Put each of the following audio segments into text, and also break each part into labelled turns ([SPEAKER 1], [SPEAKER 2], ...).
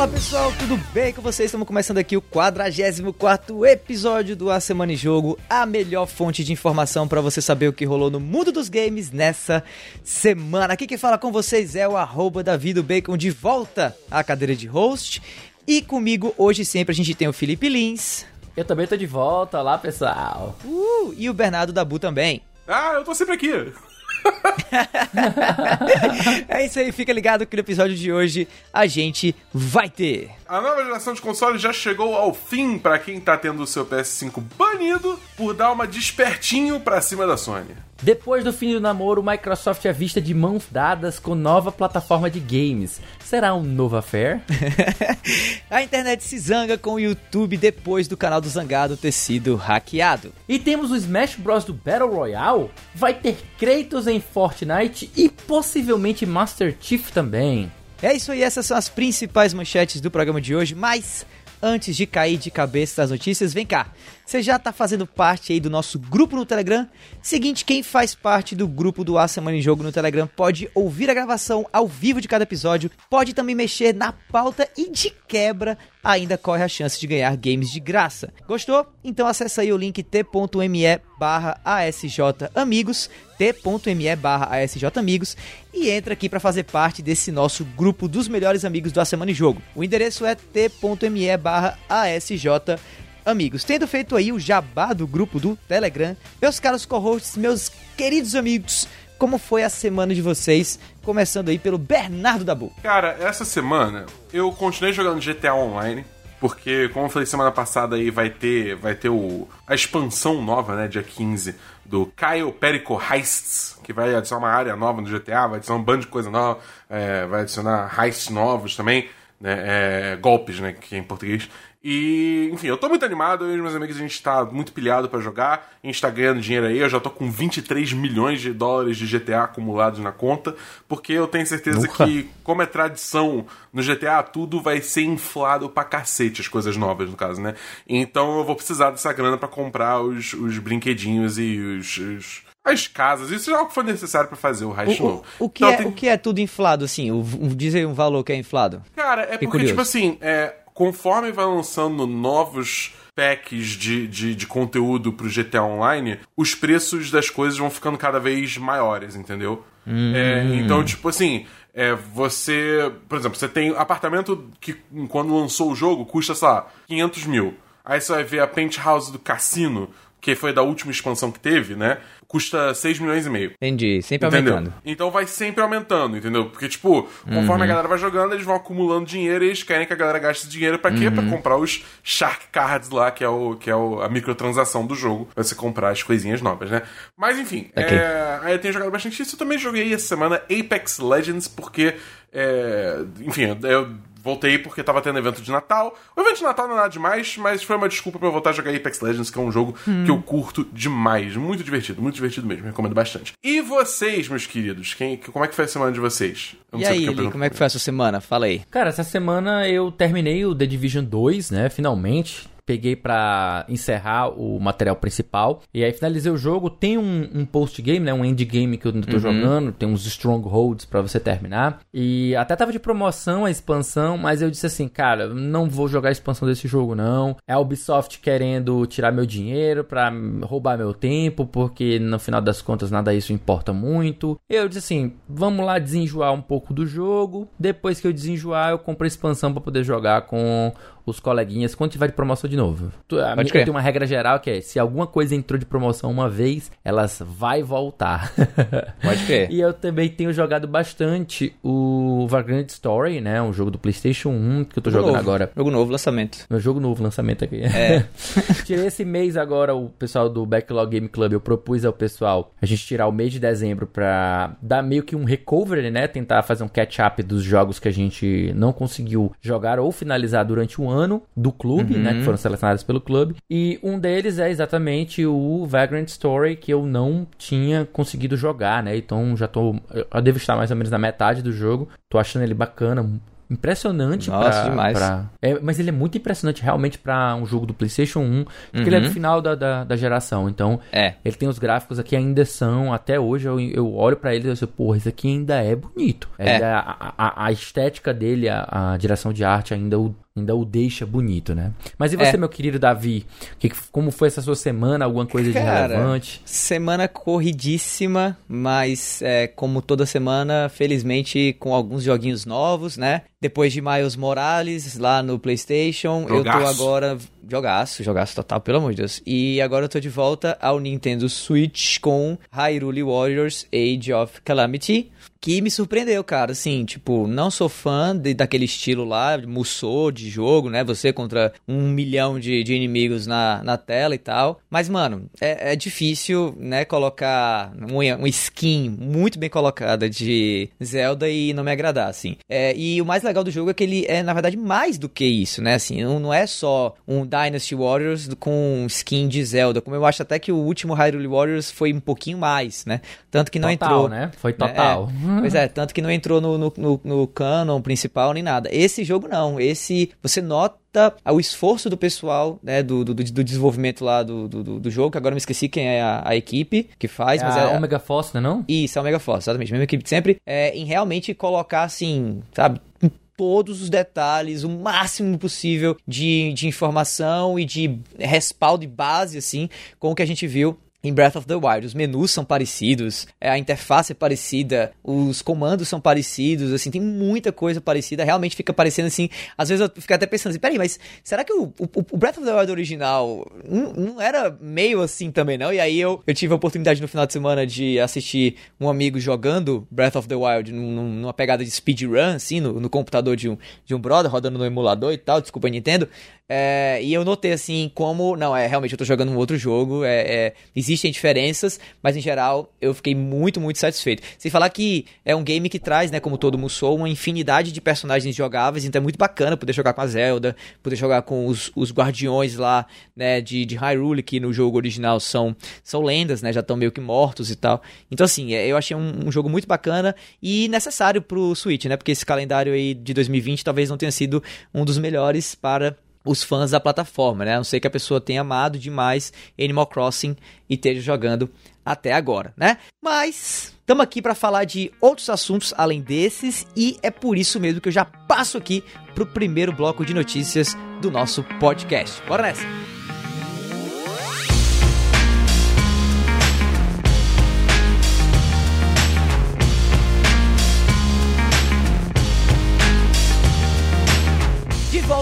[SPEAKER 1] Fala pessoal, tudo bem com vocês? Estamos começando aqui o 44 episódio do A Semana em Jogo, a melhor fonte de informação para você saber o que rolou no mundo dos games nessa semana. Aqui quem fala com vocês é o arroba Davido Bacon de volta à cadeira de host. E comigo hoje sempre a gente tem o Felipe Lins.
[SPEAKER 2] Eu também tô de volta, olá pessoal.
[SPEAKER 1] Uh, e o Bernardo Dabu também.
[SPEAKER 3] Ah, eu tô sempre aqui.
[SPEAKER 1] é isso aí, fica ligado que no episódio de hoje a gente vai ter.
[SPEAKER 3] A nova geração de consoles já chegou ao fim para quem tá tendo o seu PS5 banido por dar uma despertinho pra cima da Sony.
[SPEAKER 2] Depois do fim do namoro, Microsoft é vista de mãos dadas com nova plataforma de games. Será um novo affair?
[SPEAKER 1] a internet se zanga com o YouTube depois do canal do Zangado ter sido hackeado.
[SPEAKER 2] E temos o Smash Bros do Battle Royale? Vai ter Kratos em Fortnite e possivelmente Master Chief também.
[SPEAKER 1] É isso aí, essas são as principais manchetes do programa de hoje, mas antes de cair de cabeça das notícias, vem cá. Você já está fazendo parte aí do nosso grupo no Telegram? Seguinte, quem faz parte do grupo do A Semana em Jogo no Telegram pode ouvir a gravação ao vivo de cada episódio, pode também mexer na pauta e de quebra ainda corre a chance de ganhar games de graça. Gostou? Então acessa aí o link t.me barra asjamigos, t.me barra asjamigos e entra aqui para fazer parte desse nosso grupo dos melhores amigos do A Semana em Jogo. O endereço é t.me barra asjamigos amigos, tendo feito aí o jabá do grupo do Telegram, meus caros co-hosts, meus queridos amigos, como foi a semana de vocês? Começando aí pelo Bernardo Dabu.
[SPEAKER 3] Cara, essa semana eu continuei jogando GTA Online. Porque, como eu falei semana passada aí, vai ter, vai ter o, a expansão nova, né, dia 15, do Kyle Perico Heists, que vai adicionar uma área nova no GTA, vai adicionar um bando de coisa nova, é, vai adicionar heists novos também, né, é, golpes, né, que é em português. E, enfim, eu tô muito animado, eu e meus amigos a gente tá muito pilhado para jogar, a gente tá ganhando dinheiro aí, eu já tô com 23 milhões de dólares de GTA acumulados na conta, porque eu tenho certeza que, como é tradição no GTA, tudo vai ser inflado pra cacete, as coisas novas, no caso, né? Então eu vou precisar dessa grana para comprar os, os brinquedinhos e os, os as casas, isso é algo que for necessário para fazer o heist
[SPEAKER 1] o,
[SPEAKER 3] novo.
[SPEAKER 1] O, o que então, é, tem... o que é tudo inflado, assim? O, diz aí um valor que é inflado.
[SPEAKER 3] Cara, é porque, tipo assim, é, conforme vai lançando novos packs de, de, de conteúdo pro GTA Online, os preços das coisas vão ficando cada vez maiores, entendeu? Hum. É, então, tipo assim, é, você. Por exemplo, você tem apartamento que quando lançou o jogo custa, sei lá, 500 mil. Aí você vai ver a penthouse do cassino, que foi da última expansão que teve, né? custa 6 milhões e meio.
[SPEAKER 1] Entendi, sempre entendeu? aumentando.
[SPEAKER 3] Então vai sempre aumentando, entendeu? Porque, tipo, conforme uhum. a galera vai jogando, eles vão acumulando dinheiro e eles querem que a galera gaste dinheiro para quê? Uhum. Pra comprar os Shark Cards lá, que é, o, que é o, a microtransação do jogo, pra você comprar as coisinhas novas, né? Mas enfim, okay. é, aí eu tenho jogado bastante isso. Eu também joguei essa semana Apex Legends, porque, é, enfim, eu voltei porque tava tendo evento de Natal. O evento de Natal não é nada demais, mas foi uma desculpa para eu voltar a jogar Apex Legends, que é um jogo hum. que eu curto demais. Muito divertido, muito divertido mesmo. Recomendo bastante. E vocês, meus queridos? Quem, como é que foi a semana de vocês?
[SPEAKER 1] e aí, Lee, como é que foi a sua semana? Fala aí.
[SPEAKER 2] Cara, essa semana eu terminei o The Division 2, né? Finalmente peguei para encerrar o material principal. E aí finalizei o jogo. Tem um, um post-game, né? Um endgame que eu tô uhum. jogando. Tem uns strongholds para você terminar. E até tava de promoção a expansão, mas eu disse assim, cara, não vou jogar a expansão desse jogo, não. É a Ubisoft querendo tirar meu dinheiro pra roubar meu tempo, porque no final das contas nada isso importa muito. Eu disse assim, vamos lá desenjoar um pouco do jogo. Depois que eu desenjoar, eu compro a expansão para poder jogar com os coleguinhas quando tiver de promoção de novo. A Pode minha, tem uma regra geral que é: se alguma coisa entrou de promoção uma vez, elas vai voltar.
[SPEAKER 1] Pode crer.
[SPEAKER 2] e eu também tenho jogado bastante o Vagrant Story, né? Um jogo do PlayStation 1 que eu tô jogo jogando
[SPEAKER 1] novo.
[SPEAKER 2] agora.
[SPEAKER 1] Jogo novo, lançamento.
[SPEAKER 2] Meu jogo novo, lançamento aqui.
[SPEAKER 1] É.
[SPEAKER 2] Tirei esse mês agora, o pessoal do Backlog Game Club, eu propus ao pessoal a gente tirar o mês de dezembro pra dar meio que um recovery, né? Tentar fazer um catch-up dos jogos que a gente não conseguiu jogar ou finalizar durante o ano ano do clube, uhum. né? Que foram selecionados pelo clube. E um deles é exatamente o Vagrant Story, que eu não tinha conseguido jogar, né? Então já tô. Eu devo estar mais ou menos na metade do jogo. Tô achando ele bacana, impressionante
[SPEAKER 1] Nossa,
[SPEAKER 2] pra,
[SPEAKER 1] demais.
[SPEAKER 2] pra- É, mas ele é muito impressionante realmente pra um jogo do PlayStation 1, porque
[SPEAKER 1] Uhum.
[SPEAKER 2] ele é do final da, da, da geração. Então,
[SPEAKER 1] É.
[SPEAKER 2] ele tem os gráficos aqui ainda são, até hoje eu, eu olho pra ele e eu digo, porra, isso aqui ainda é bonito.
[SPEAKER 1] É.
[SPEAKER 2] A, a, a estética dele, a, a direção de arte ainda o, ainda o deixa bonito, né? Mas e você,
[SPEAKER 1] É.
[SPEAKER 2] meu querido Davi? Que, como foi essa sua semana? Alguma coisa de
[SPEAKER 1] Cara,
[SPEAKER 2] relevante?
[SPEAKER 1] Semana corridíssima, mas é, como toda semana, felizmente com alguns joguinhos novos, né? Depois de Miles Morales lá no PlayStation, eu tô
[SPEAKER 3] Jogaço.
[SPEAKER 1] agora. Jogaço, jogaço total, pelo amor de Deus. E agora eu tô de volta ao Nintendo Switch com Hyrule Warriors Age of Calamity. Que me surpreendeu, cara. Assim, tipo, não sou fã de- daquele estilo lá, de Musou de jogo, né? Você contra um milhão de, de inimigos na, na tela e tal. Mas, mano, é, é difícil, né? Colocar um, um skin muito bem colocada de Zelda e não me agradar, assim. É, e o mais legal do jogo é que ele é, na verdade, mais do que isso, né? Assim, não, não é só um Dynasty Warriors com skin de Zelda. Como eu acho até que o último Hyrule Warriors foi um pouquinho mais, né? Tanto que não
[SPEAKER 2] total,
[SPEAKER 1] entrou.
[SPEAKER 2] né? Foi total.
[SPEAKER 1] É, pois é, tanto que não entrou no, no, no, no canon principal nem nada. Esse jogo não. Esse você nota o esforço do pessoal, né, do, do, do desenvolvimento lá do, do, do jogo, que agora eu me esqueci quem é a, a equipe que faz,
[SPEAKER 2] É
[SPEAKER 1] mas
[SPEAKER 2] a
[SPEAKER 1] é.
[SPEAKER 2] Omega Force, não é não?
[SPEAKER 1] Isso, é o Mega Force, exatamente. Mesma equipe de sempre. É, em realmente colocar, assim, sabe? Todos os detalhes, o máximo possível de, de informação e de respaldo e base, assim, com o que a gente viu em Breath of the Wild. Os menus são parecidos, é, a interface é parecida, os comandos são parecidos, assim, tem muita coisa parecida. Realmente fica parecendo assim. Às vezes eu fico até pensando assim, peraí, mas será que o, o, o Breath of the Wild original não, não era meio assim também, não? E aí eu, eu tive a oportunidade no final de semana de assistir um amigo jogando Breath of the Wild num- numa pegada de speedrun, assim, no, no computador de um, de um brother, rodando no emulador e tal, desculpa, Nintendo. É, e eu notei assim como, não, é realmente eu tô jogando um outro jogo, é, é, existem diferenças, mas em geral eu fiquei muito, muito satisfeito. Sem falar que é um game que traz, né, como todo Musou, uma infinidade de personagens jogáveis, então é muito bacana poder jogar com a Zelda, poder jogar com os, os guardiões lá, né, de, de Hyrule, que no jogo original são, são lendas, né, já estão meio que mortos e tal. Então assim, é, eu achei um, um jogo muito bacana e necessário pro Switch, né, porque esse calendário aí de 2020 talvez não tenha sido um dos melhores para os fãs da plataforma, né? A não sei que a pessoa tenha amado demais Animal Crossing e esteja jogando até agora, né? Mas estamos aqui para falar de outros assuntos além desses e é por isso mesmo que eu já passo aqui pro primeiro bloco de notícias do nosso podcast. Bora nessa.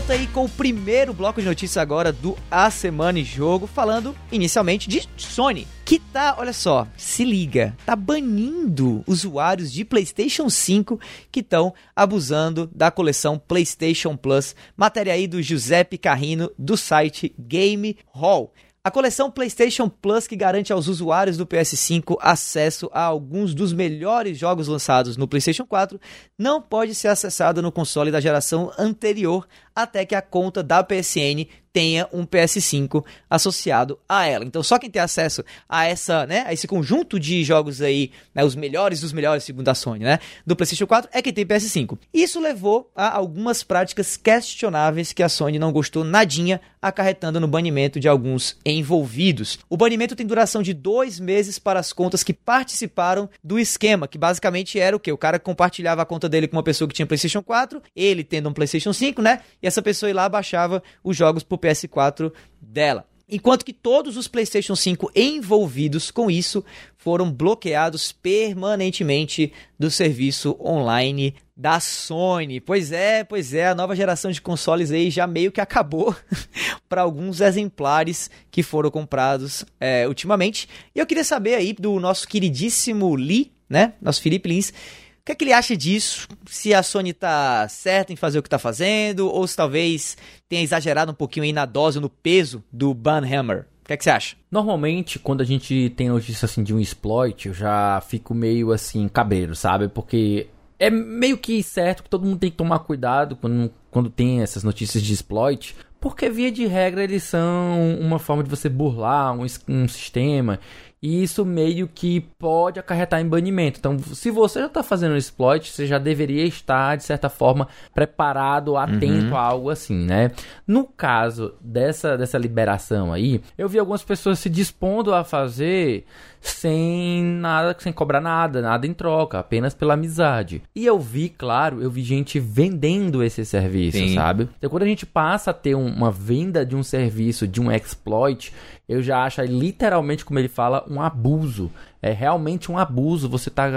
[SPEAKER 1] Volta aí com o primeiro bloco de notícias agora do A Semana em Jogo, falando inicialmente de Sony, que tá, olha só, se liga, tá banindo usuários de PlayStation 5 que estão abusando da coleção PlayStation Plus. Matéria aí do Giuseppe Carrino do site Game Hall. A coleção PlayStation Plus, que garante aos usuários do PS5 acesso a alguns dos melhores jogos lançados no PlayStation 4, não pode ser acessada no console da geração anterior até que a conta da PSN tenha um PS5 associado a ela. Então, só quem tem acesso a essa, né, a esse conjunto de jogos aí, né, os melhores dos melhores segundo a Sony, né, do PlayStation 4 é quem tem PS5. Isso levou a algumas práticas questionáveis que a Sony não gostou nadinha, acarretando no banimento de alguns envolvidos. O banimento tem duração de dois meses para as contas que participaram do esquema, que basicamente era o que? O cara compartilhava a conta dele com uma pessoa que tinha PlayStation 4, ele tendo um PlayStation 5, né? E essa pessoa ia lá baixava os jogos pro PS4 dela. Enquanto que todos os PlayStation 5 envolvidos com isso foram bloqueados permanentemente do serviço online da Sony. Pois é, pois é, a nova geração de consoles aí já meio que acabou para alguns exemplares que foram comprados é, ultimamente. E eu queria saber aí do nosso queridíssimo Lee, né? Nosso Felipe Lins. Que, é que ele acha disso? Se a Sony tá certa em fazer o que tá fazendo, ou se talvez tenha exagerado um pouquinho aí na dose, no peso do Banhammer. O que, é que você acha?
[SPEAKER 2] Normalmente, quando a gente tem notícia assim de um exploit, eu já fico meio assim, cabreiro, sabe? Porque é meio que certo que todo mundo tem que tomar cuidado quando, quando tem essas notícias de exploit, Porque, via de regra, eles são uma forma de você burlar um, um sistema. E isso meio que pode acarretar em banimento. Então, se você já está fazendo um exploit, você já deveria estar, de certa forma, preparado, atento uhum. a algo assim, né? No caso dessa, dessa liberação aí, eu vi algumas pessoas se dispondo a fazer sem nada, sem cobrar nada, nada em troca, apenas pela amizade. E eu vi, claro, eu vi gente vendendo esse serviço, Sim. sabe? Então quando a gente passa a ter um, uma venda de um serviço, de um exploit, eu já acho literalmente, como ele fala, um abuso. É realmente um abuso. Você tá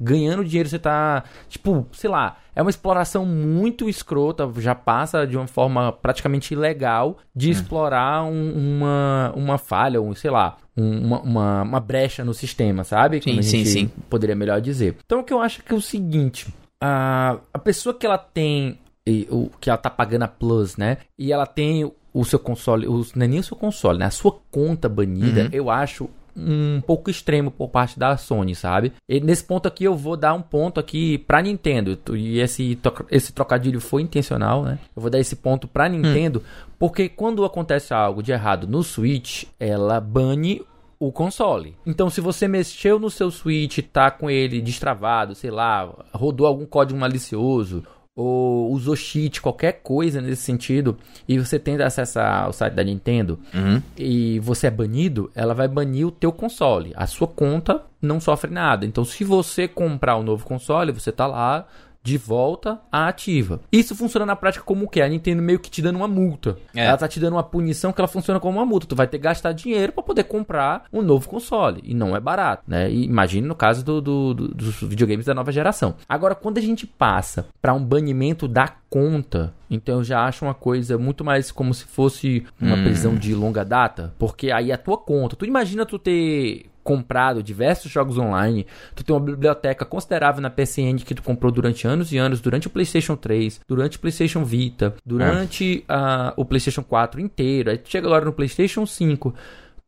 [SPEAKER 2] ganhando dinheiro, você tá, tipo, sei lá, é uma exploração muito escrota, já passa de uma forma praticamente ilegal de hum. explorar um, uma, uma falha, um, sei lá, uma, uma, uma, brecha no sistema, sabe?
[SPEAKER 1] Como sim, sim, sim.
[SPEAKER 2] Poderia melhor dizer. Então o que eu acho que é o seguinte: a, a pessoa que ela tem. E, o, que ela tá pagando a Plus, né? E ela tem o seu console, os, não é nem o seu console, né? A sua conta banida, uhum. eu acho um pouco extremo por parte da Sony, sabe? E nesse ponto aqui eu vou dar um ponto aqui pra Nintendo. E esse, esse trocadilho foi intencional, né? Eu vou dar esse ponto pra Nintendo, hum. porque quando acontece algo de errado no Switch, ela bane o console. Então, se você mexeu no seu Switch, tá com ele destravado, sei lá, rodou algum código malicioso, ou usou cheat, qualquer coisa nesse sentido, e você tenta acessar o site da Nintendo uhum. e você é banido, ela vai banir o teu console. A sua conta não sofre nada. Então, se você comprar um novo console, você tá lá de volta à ativa. Isso funciona na prática como o que? A Nintendo meio que te dando uma multa. É. Ela tá te dando uma punição que ela funciona como uma multa. Tu vai ter que gastar dinheiro para poder comprar um novo console. E não é barato, né? E imagine no caso do, do, do, dos videogames da nova geração. Agora, quando a gente passa para um banimento da conta, então eu já acho uma coisa muito mais como se fosse uma hum. prisão de longa data. Porque aí a tua conta. Tu imagina tu ter comprado diversos jogos online, tu tem uma biblioteca considerável na PSN que tu comprou durante anos e anos, durante o PlayStation 3, durante o PlayStation Vita, durante é. uh, o PlayStation 4 inteiro. Aí tu chega agora no PlayStation 5,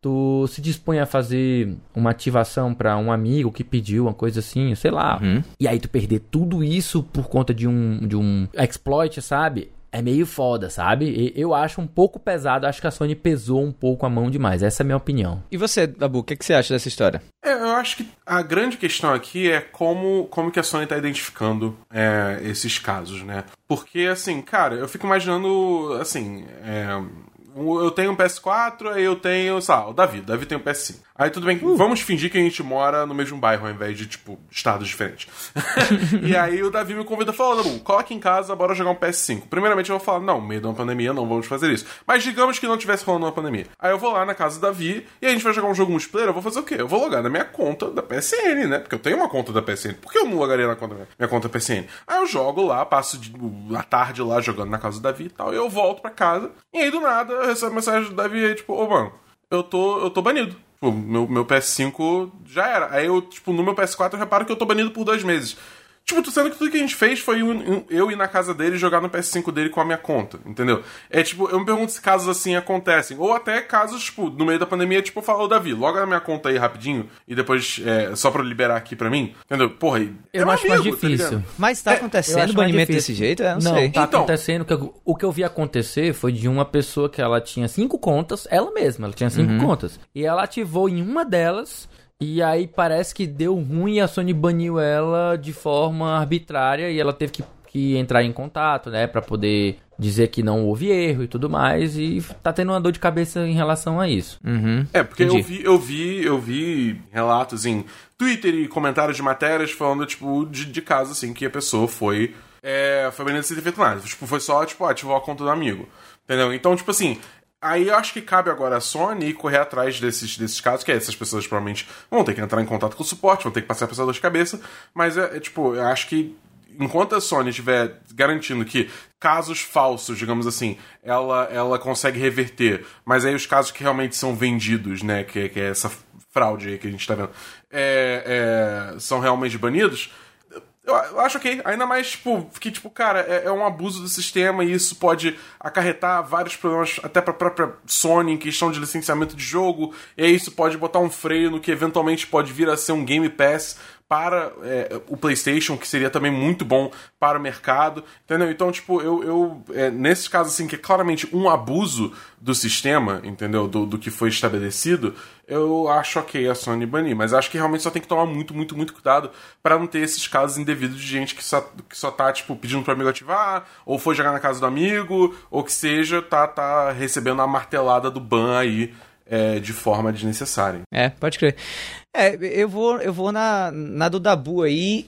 [SPEAKER 2] tu se dispõe a fazer uma ativação para um amigo que pediu uma coisa assim, sei lá. Uhum. E aí tu perder tudo isso por conta de um de um exploit, sabe? É meio foda, sabe? Eu acho um pouco pesado, acho que a Sony pesou um pouco a mão demais. Essa é a minha opinião.
[SPEAKER 1] E você, Dabu, o que, que você acha dessa história?
[SPEAKER 3] É, eu acho que a grande questão aqui é como, como que a Sony tá identificando é, esses casos, né? Porque, assim, cara, eu fico imaginando, assim, é, eu tenho um PS4, aí eu tenho, sei lá, o Davi. O Davi tem um PS5. Aí tudo bem, uh. vamos fingir que a gente mora no mesmo bairro ao invés de, tipo, estados diferentes. e aí o Davi me convida e fala: Dabu, aqui em casa, bora jogar um PS5. Primeiramente eu vou falar: não, meio de uma pandemia, não vamos fazer isso. Mas digamos que não tivesse rolando uma pandemia. Aí eu vou lá na casa do Davi e a gente vai jogar um jogo multiplayer. Eu vou fazer o quê? Eu vou logar na minha conta da PSN, né? Porque eu tenho uma conta da PSN. Por que eu não logaria na conta, minha conta PSN? Aí eu jogo lá, passo a tarde lá jogando na casa do Davi e tal. E eu volto pra casa. E aí do nada eu recebo mensagem do Davi aí, tipo, ô oh, mano, eu tô, eu tô banido. Tipo, meu, meu PS5 já era. Aí eu, tipo, no meu PS4 eu reparo que eu tô banido por dois meses. Tipo, tu sendo que tudo que a gente fez foi eu ir na casa dele e jogar no PS5 dele com a minha conta, entendeu? É tipo, eu me pergunto se casos assim acontecem. Ou até casos, tipo, no meio da pandemia, tipo, falou, Davi, logo na minha conta aí rapidinho e depois é, só pra liberar aqui pra mim, entendeu? Porra,
[SPEAKER 2] eu é acho amigo, mais tá difícil.
[SPEAKER 1] Tá Mas tá é, acontecendo banimento desse jeito? Eu não, não sei.
[SPEAKER 2] tá então, acontecendo. O que eu vi acontecer foi de uma pessoa que ela tinha cinco contas, ela mesma, ela tinha cinco uhum. contas. E ela ativou em uma delas e aí parece que deu ruim e a Sony baniu ela de forma arbitrária e ela teve que, que entrar em contato, né, para poder dizer que não houve erro e tudo mais e tá tendo uma dor de cabeça em relação a isso.
[SPEAKER 3] Uhum. É, porque eu vi, eu vi, eu vi relatos em Twitter e comentários de matérias falando, tipo, de, de casos assim que a pessoa foi é, foi banida sem ter feito nada. Tipo, foi só, tipo, ativou a conta do amigo. Entendeu? Então, tipo assim, Aí eu acho que cabe agora a Sony correr atrás desses, desses casos, que é, essas pessoas provavelmente vão ter que entrar em contato com o suporte, vão ter que passar a pessoa de cabeça, mas é, é, tipo, eu acho que enquanto a Sony estiver garantindo que casos falsos, digamos assim, ela, ela consegue reverter, mas aí os casos que realmente são vendidos, né, que, que é essa fraude aí que a gente tá vendo, é, é, são realmente banidos, eu, acho ok. Ainda mais, tipo, que, tipo, cara, é, é, um abuso do sistema e isso pode acarretar vários problemas até pra própria Sony em questão de licenciamento de jogo. E aí isso pode botar um freio no que eventualmente pode vir a ser um Game Pass para é, o PlayStation, que seria também muito bom para o mercado, entendeu? Então, tipo, eu, eu é, nesse caso, assim, que é claramente um abuso do sistema, entendeu? Do, do que foi estabelecido, eu acho ok a Sony banir, mas acho que realmente só tem que tomar muito, muito, muito cuidado para não ter esses casos indevidos de gente que só, que só tá, tipo, pedindo pro amigo ativar, ou foi jogar na casa do amigo, ou que seja, tá, tá recebendo a martelada do ban aí é, de forma desnecessária.
[SPEAKER 1] É, pode crer. É, eu vou, eu vou na, na do Dabu aí.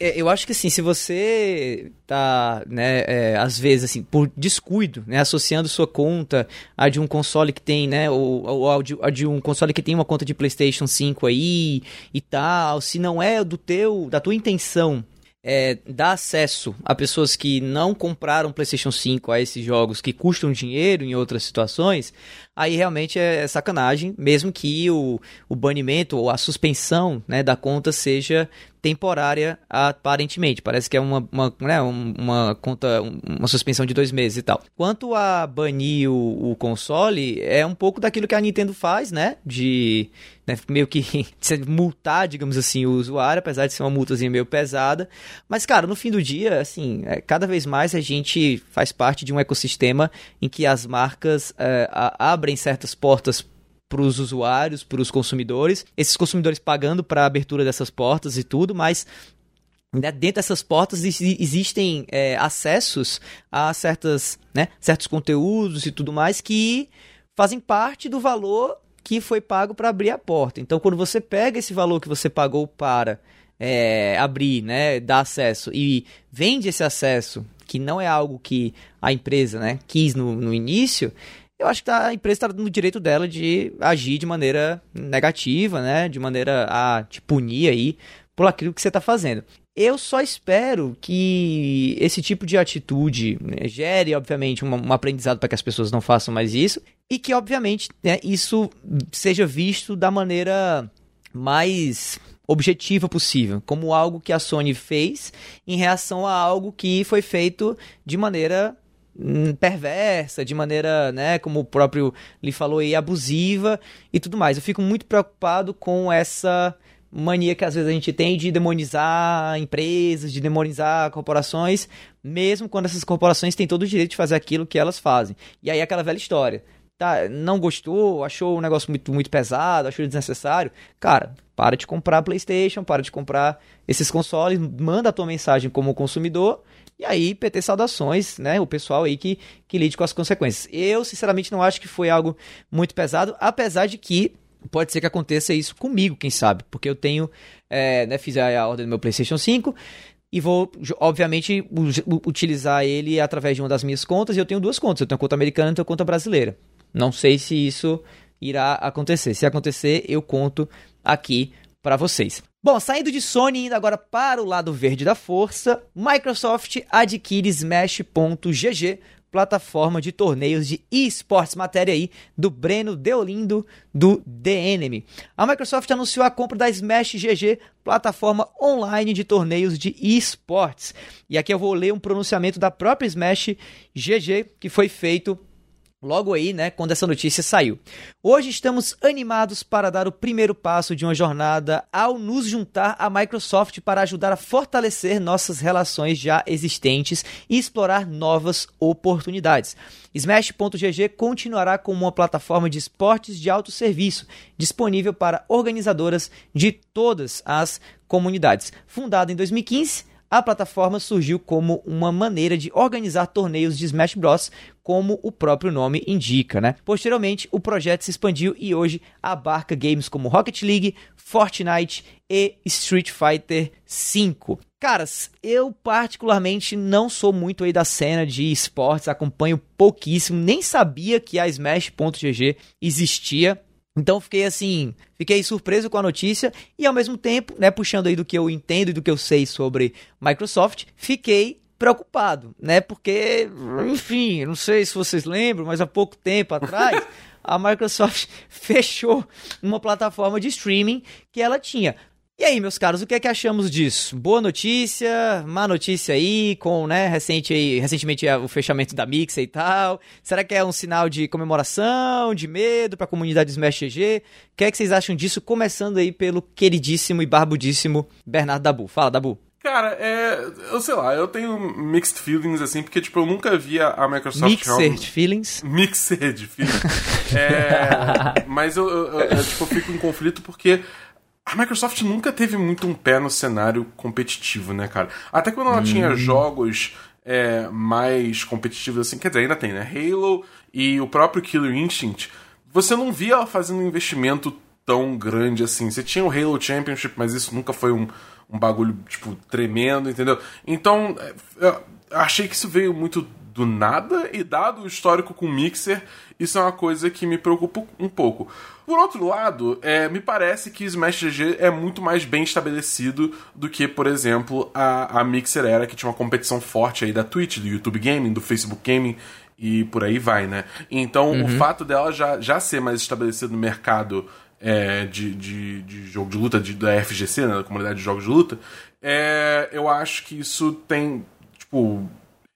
[SPEAKER 1] É, eu acho que assim, se você tá, né, é, às vezes assim, por descuido, né, associando sua conta a de um console que tem, né, ou, ou a, de, a de um console que tem uma conta de PlayStation 5 aí e tal, se não é do teu, da tua intenção é, dar acesso a pessoas que não compraram PlayStation 5 a esses jogos que custam dinheiro em outras situações, aí realmente é sacanagem, mesmo que o, o banimento ou a suspensão né, da conta seja temporária aparentemente. Parece que é uma, uma, né, uma conta, uma suspensão de dois meses e tal. Quanto a banir o, o console, é um pouco daquilo que a Nintendo faz, né? De né, meio que multar, digamos assim, o usuário, apesar de ser uma multazinha meio pesada. Mas, cara, no fim do dia, assim, é, cada vez mais a gente faz parte de um ecossistema em que as marcas é, abrem certas portas para os usuários, para os consumidores, esses consumidores pagando para a abertura dessas portas e tudo, mas né, dentro dessas portas existem é, acessos a certas, né, certos conteúdos e tudo mais que fazem parte do valor que foi pago para abrir a porta. Então, quando você pega esse valor que você pagou para é, abrir, né, dar acesso e vende esse acesso, que não é algo que a empresa né, quis no, no início, eu acho que tá, a empresa está no direito dela de agir de maneira negativa, né? De maneira a te punir aí por aquilo que você está fazendo. Eu só espero que esse tipo de atitude né, gere, obviamente, um, um aprendizado para que as pessoas não façam mais isso e que, obviamente, né, isso seja visto da maneira mais objetiva possível, como algo que a Sony fez em reação a algo que foi feito de maneira perversa, de maneira, né, como o próprio lhe falou aí, abusiva e tudo mais. Eu fico muito preocupado com essa mania que às vezes a gente tem de demonizar empresas, de demonizar corporações, mesmo quando essas corporações têm todo o direito de fazer aquilo que elas fazem. E aí aquela velha história. Tá, não gostou, achou o negócio muito, muito pesado, achou desnecessário. Cara, para de comprar PlayStation, para de comprar esses consoles, manda a tua mensagem como consumidor e aí, PT saudações, né? O pessoal aí que, que lide com as consequências. Eu, sinceramente, não acho que foi algo muito pesado, apesar de que pode ser que aconteça isso comigo, quem sabe. Porque eu tenho, é, né, fiz a ordem do meu PlayStation 5 e vou, obviamente, utilizar ele através de uma das minhas contas. E eu tenho duas contas, eu tenho conta americana e tenho conta brasileira. Não sei se isso irá acontecer. Se acontecer, eu conto aqui para vocês. Bom, saindo de Sony indo agora para o lado verde da força, Microsoft adquire Smash.gg, plataforma de torneios de esportes. Matéria aí do Breno Deolindo do Enemy. A Microsoft anunciou a compra da Smash GG, plataforma online de torneios de esportes. E aqui eu vou ler um pronunciamento da própria Smash GG que foi feito Logo aí, né, quando essa notícia saiu. Hoje estamos animados para dar o primeiro passo de uma jornada ao nos juntar à Microsoft para ajudar a fortalecer nossas relações já existentes e explorar novas oportunidades. Smash.gg continuará como uma plataforma de esportes de alto serviço, disponível para organizadoras de todas as comunidades. Fundada em 2015, a plataforma surgiu como uma maneira de organizar torneios de Smash Bros, como o próprio nome indica, né? Posteriormente, o projeto se expandiu e hoje abarca games como Rocket League, Fortnite e Street Fighter V. Caras, eu particularmente não sou muito aí da cena de esportes, acompanho pouquíssimo, nem sabia que a Smash.gg existia. Então fiquei assim, fiquei surpreso com a notícia e ao mesmo tempo, né, puxando aí do que eu entendo e do que eu sei sobre Microsoft, fiquei preocupado, né? Porque, enfim, não sei se vocês lembram, mas há pouco tempo atrás a Microsoft fechou uma plataforma de streaming que ela tinha. E aí, meus caros, o que é que achamos disso? Boa notícia, má notícia aí, com, né, recente aí, recentemente o fechamento da Mixer e tal. Será que é um sinal de comemoração, de medo pra comunidade Smash GG? O que é que vocês acham disso? Começando aí pelo queridíssimo e barbudíssimo Bernardo Dabu. Fala, Dabu.
[SPEAKER 3] Cara, é. Eu sei lá, eu tenho mixed feelings, assim, porque, tipo, eu nunca via a Microsoft.
[SPEAKER 1] Mixed feelings?
[SPEAKER 3] Mixed feelings. é. Mas eu, eu, eu, tipo, eu fico em conflito porque a Microsoft nunca teve muito um pé no cenário competitivo, né, cara? Até quando ela hum. tinha jogos é, mais competitivos assim, quer dizer, ainda tem, né? Halo e o próprio Killer Instinct, você não via ela fazendo um investimento tão grande assim. Você tinha o Halo Championship, mas isso nunca foi um, um bagulho, tipo, tremendo, entendeu? Então, é, eu achei que isso veio muito do nada e dado o histórico com o Mixer, isso é uma coisa que me preocupa um pouco. Por outro lado, é, me parece que Smash GG é muito mais bem estabelecido do que, por exemplo, a, a Mixer era, que tinha uma competição forte aí da Twitch, do YouTube Gaming, do Facebook Gaming e por aí vai, né? Então, uhum. o fato dela já, já ser mais estabelecido no mercado é, de, de, de, jogo de luta, de, da FGC, né, da comunidade de jogos de luta, é, eu acho que isso tem, tipo,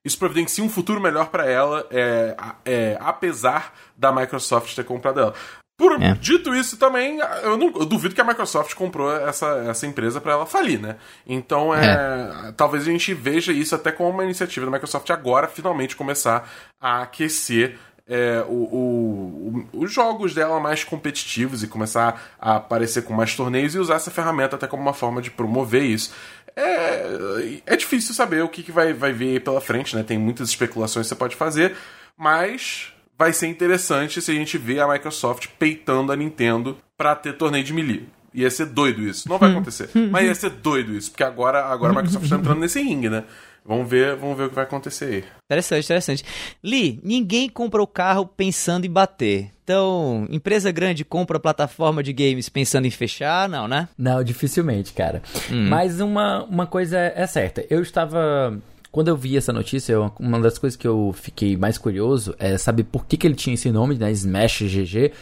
[SPEAKER 3] isso providencia um futuro melhor para ela, é, é, apesar da Microsoft ter comprado ela. Por, é. Dito isso, também, eu, não, eu duvido que a Microsoft comprou essa, essa empresa para ela falir, né? Então, é, é, talvez a gente veja isso até como uma iniciativa da Microsoft agora finalmente começar a aquecer é, o, o, o, os jogos dela mais competitivos e começar a aparecer com mais torneios e usar essa ferramenta até como uma forma de promover isso. É, é difícil saber o que, que vai, vai vir pela frente, né? Tem muitas especulações que você pode fazer, mas vai ser interessante se a gente ver a Microsoft peitando a Nintendo para ter torneio de melee. Ia ser doido isso. Não vai hum. acontecer. mas ia ser doido isso, porque agora, agora a Microsoft está entrando nesse ringue, né? Vamos ver, vamos ver o que vai acontecer aí.
[SPEAKER 1] Interessante, interessante. Lee, ninguém compra o carro pensando em bater. Então, empresa grande compra plataforma de games pensando em fechar, não, né?
[SPEAKER 2] Não, dificilmente, cara. Hum. Mas uma, uma coisa é certa. Eu estava quando eu vi essa notícia, uma das coisas que eu fiquei mais curioso é saber por que, que ele tinha esse nome, né? Smash GG.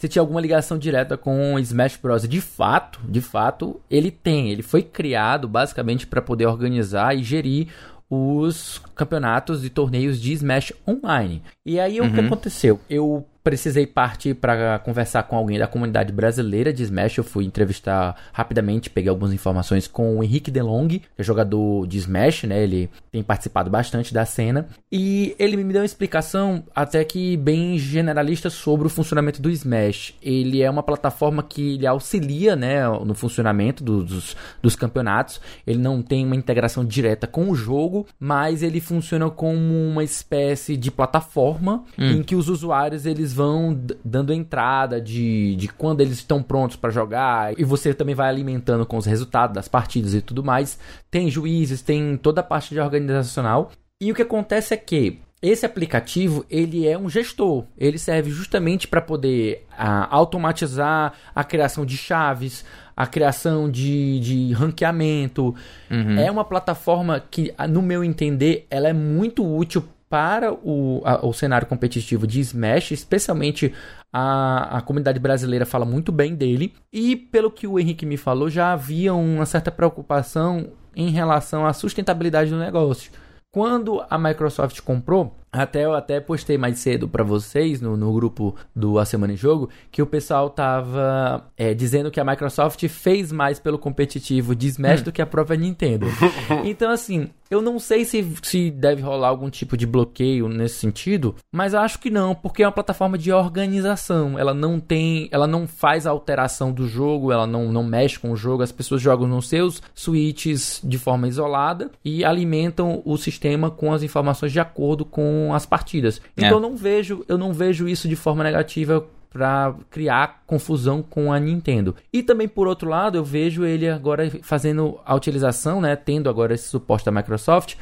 [SPEAKER 2] Se tinha alguma ligação direta com Smash Bros. De fato, de fato, ele tem. Ele foi criado basicamente para poder organizar e gerir os campeonatos e torneios de Smash Online. E aí uhum. o que uhum. aconteceu? Eu precisei partir para conversar com alguém da comunidade brasileira de Smash. Eu fui entrevistar rapidamente, peguei algumas informações com o Henrique Delong, que é jogador de Smash, né? Ele tem participado bastante da cena. E ele me deu uma explicação até que bem generalista sobre o funcionamento do Smash. Ele é uma plataforma que ele auxilia, né, no funcionamento dos, dos campeonatos. Ele não tem uma integração direta com o jogo, mas ele funciona como uma espécie de plataforma hum. em que os usuários eles eles vão dando entrada de, de quando eles estão prontos para jogar e você também vai alimentando com os resultados das partidas e tudo mais. Tem juízes, tem toda a parte de organizacional. E o que acontece é que esse aplicativo ele é um gestor. Ele serve justamente para poder a, automatizar a criação de chaves, a criação de, de ranqueamento. Uhum. É uma plataforma que, no meu entender, ela é muito útil para o, a, o cenário competitivo de Smash, especialmente a, a comunidade brasileira fala muito bem dele. E pelo que o Henrique me falou, já havia uma certa preocupação em relação à sustentabilidade do negócio. Quando a Microsoft comprou, até eu até postei mais cedo para vocês no, no grupo do A Semana em Jogo que o pessoal tava é, dizendo que a Microsoft fez mais pelo competitivo de Smash hum. do que a própria Nintendo. então, assim, eu não sei se, se deve rolar algum tipo de bloqueio nesse sentido, mas acho que não, porque é uma plataforma de organização. Ela não tem, ela não faz alteração do jogo, ela não, não mexe com o jogo, as pessoas jogam nos seus switches de forma isolada e alimentam o sistema com as informações de acordo com as partidas. Então é. eu não vejo, eu não vejo isso de forma negativa para criar confusão com a Nintendo. E também por outro lado, eu vejo ele agora fazendo a utilização, né, tendo agora esse suporte da Microsoft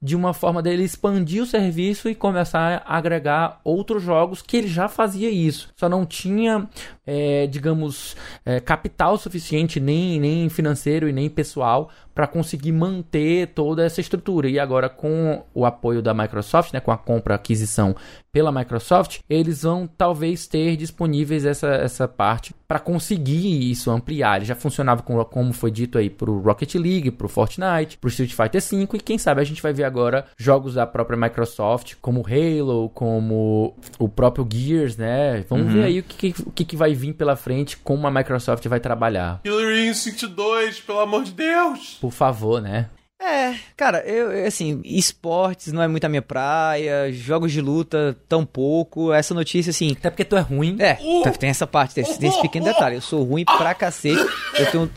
[SPEAKER 2] de uma forma dele expandir o serviço e começar a agregar outros jogos que ele já fazia isso. Só não tinha, é, digamos, é, capital suficiente, nem, nem financeiro e nem pessoal, para conseguir manter toda essa estrutura. E agora, com o apoio da Microsoft, né, com a compra, aquisição pela Microsoft, eles vão talvez ter disponíveis essa, essa parte para conseguir isso ampliar. Ele já funcionava com, como foi dito aí pro Rocket League, pro Fortnite, pro Street Fighter V e quem sabe a gente vai ver agora jogos da própria Microsoft, como Halo, como o próprio Gears, né? Vamos uhum. ver aí o que, o que, que vai vir pela frente, como a Microsoft vai trabalhar.
[SPEAKER 3] Killer Instinct 2, pelo amor de Deus!
[SPEAKER 2] Por favor, né?
[SPEAKER 1] É, cara, eu, assim, esportes não é muito a minha praia, jogos de luta tão pouco. Essa notícia, assim.
[SPEAKER 2] Até porque tu é ruim.
[SPEAKER 1] É, uh, tem essa parte, tem, tem esse pequeno detalhe. Eu sou ruim pra cacete. Eu tenho.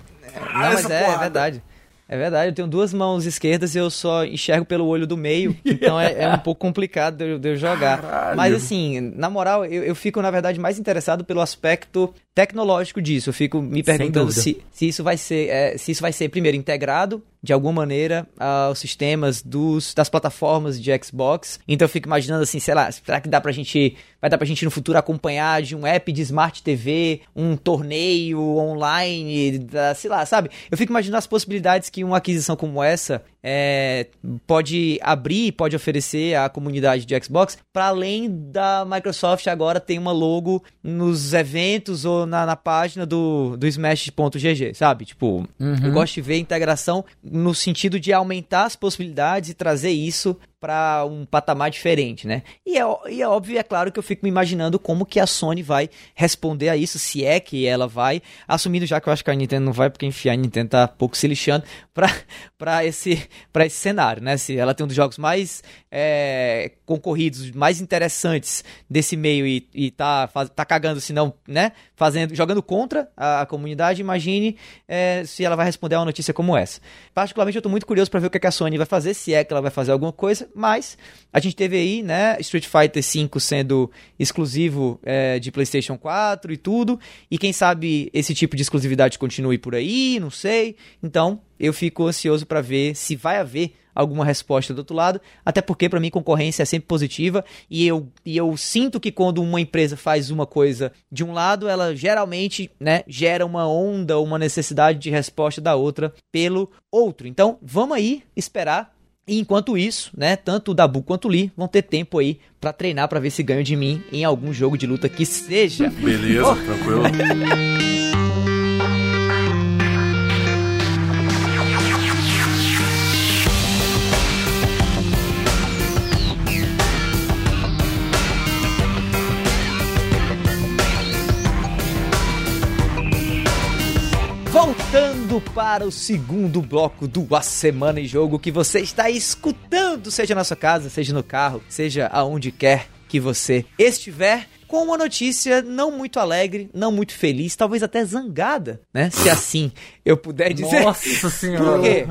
[SPEAKER 1] Não, mas é, é verdade. É verdade, eu tenho duas mãos esquerdas e eu só enxergo pelo olho do meio, então é, é um pouco complicado de eu, de eu jogar. Caralho. Mas assim, na moral, eu, eu, fico, na verdade, mais interessado pelo aspecto tecnológico disso. Eu fico me perguntando se, se isso vai ser, é, se isso vai ser primeiro integrado de alguma maneira aos sistemas dos, das plataformas de Xbox. Então eu fico imaginando assim, sei lá, será que dá pra gente, vai dar pra gente no futuro acompanhar de um app de Smart TV, um torneio online, da, sei lá, sabe? Eu fico imaginando as possibilidades que uma aquisição como essa é, pode abrir, pode oferecer à comunidade de Xbox, para além da Microsoft agora tem uma logo nos eventos ou na, na página do, do Smash.gg, sabe? Tipo, uhum. eu gosto de ver integração no sentido de aumentar as possibilidades e trazer isso para um patamar diferente, né? E é, e é óbvio, é claro que eu fico me imaginando como que a Sony vai responder a isso, se é que ela vai, assumindo já que eu acho que a Nintendo não vai, porque enfim, a Nintendo tá pouco se lixando para esse, esse cenário, né? Se ela tem um dos jogos mais é, concorridos, mais interessantes desse meio e, e tá, faz, tá cagando, se não, né? Fazendo, jogando contra a, a comunidade, imagine é, se ela vai responder a uma notícia como essa. Particularmente eu tô muito curioso para ver o que, é que a Sony vai fazer, se é que ela vai fazer alguma coisa, mas a gente teve aí, né, Street Fighter V sendo exclusivo é, de PlayStation 4 e tudo, e quem sabe esse tipo de exclusividade continue por aí, não sei. Então, eu fico ansioso para ver se vai haver alguma resposta do outro lado, até porque para mim concorrência é sempre positiva e eu, e eu sinto que quando uma empresa faz uma coisa de um lado, ela geralmente, né, gera uma onda, uma necessidade de resposta da outra pelo outro. Então, vamos aí esperar e enquanto isso, né, tanto o Dabu quanto o Lee vão ter tempo aí para treinar para ver se ganham de mim em algum jogo de luta que seja.
[SPEAKER 3] Beleza, oh. tranquilo.
[SPEAKER 1] Voltando para o segundo bloco do A Semana em Jogo que você está escutando, seja na sua casa, seja no carro, seja aonde quer que você estiver, com uma notícia não muito alegre, não muito feliz, talvez até zangada, né? Se assim eu puder dizer.
[SPEAKER 2] Nossa senhora!
[SPEAKER 1] Por quê?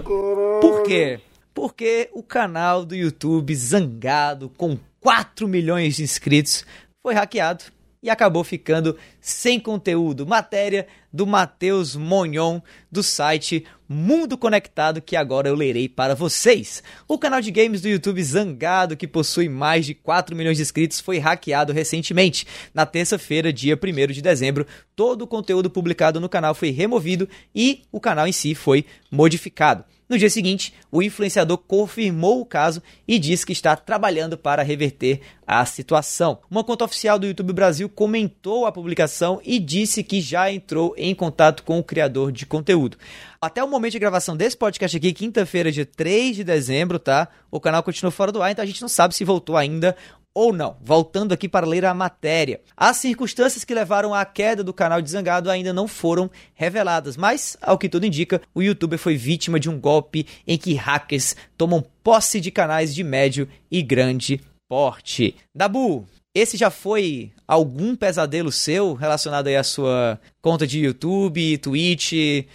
[SPEAKER 1] Por quê? Porque o canal do YouTube Zangado, com 4 milhões de inscritos, foi hackeado e acabou ficando sem conteúdo. Matéria do Matheus Monhon, do site Mundo Conectado, que agora eu lerei para vocês. O canal de games do YouTube Zangado, que possui mais de 4 milhões de inscritos, foi hackeado recentemente. Na terça-feira, dia 1 de dezembro, todo o conteúdo publicado no canal foi removido e o canal em si foi modificado. No dia seguinte, o influenciador confirmou o caso e disse que está trabalhando para reverter a situação. Uma conta oficial do YouTube Brasil comentou a publicação e disse que já entrou em contato com o criador de conteúdo. Até o momento de gravação desse podcast aqui, quinta-feira, dia 3 de dezembro, tá? O canal continua fora do ar, então a gente não sabe se voltou ainda ou não. Voltando aqui para ler a matéria. As circunstâncias que levaram à queda do canal de Zangado ainda não foram reveladas, mas, ao que tudo indica, o youtuber foi vítima de um golpe em que hackers tomam posse de canais de médio e grande porte. Dabu, esse já foi algum pesadelo seu relacionado aí à sua conta de YouTube, Twitch,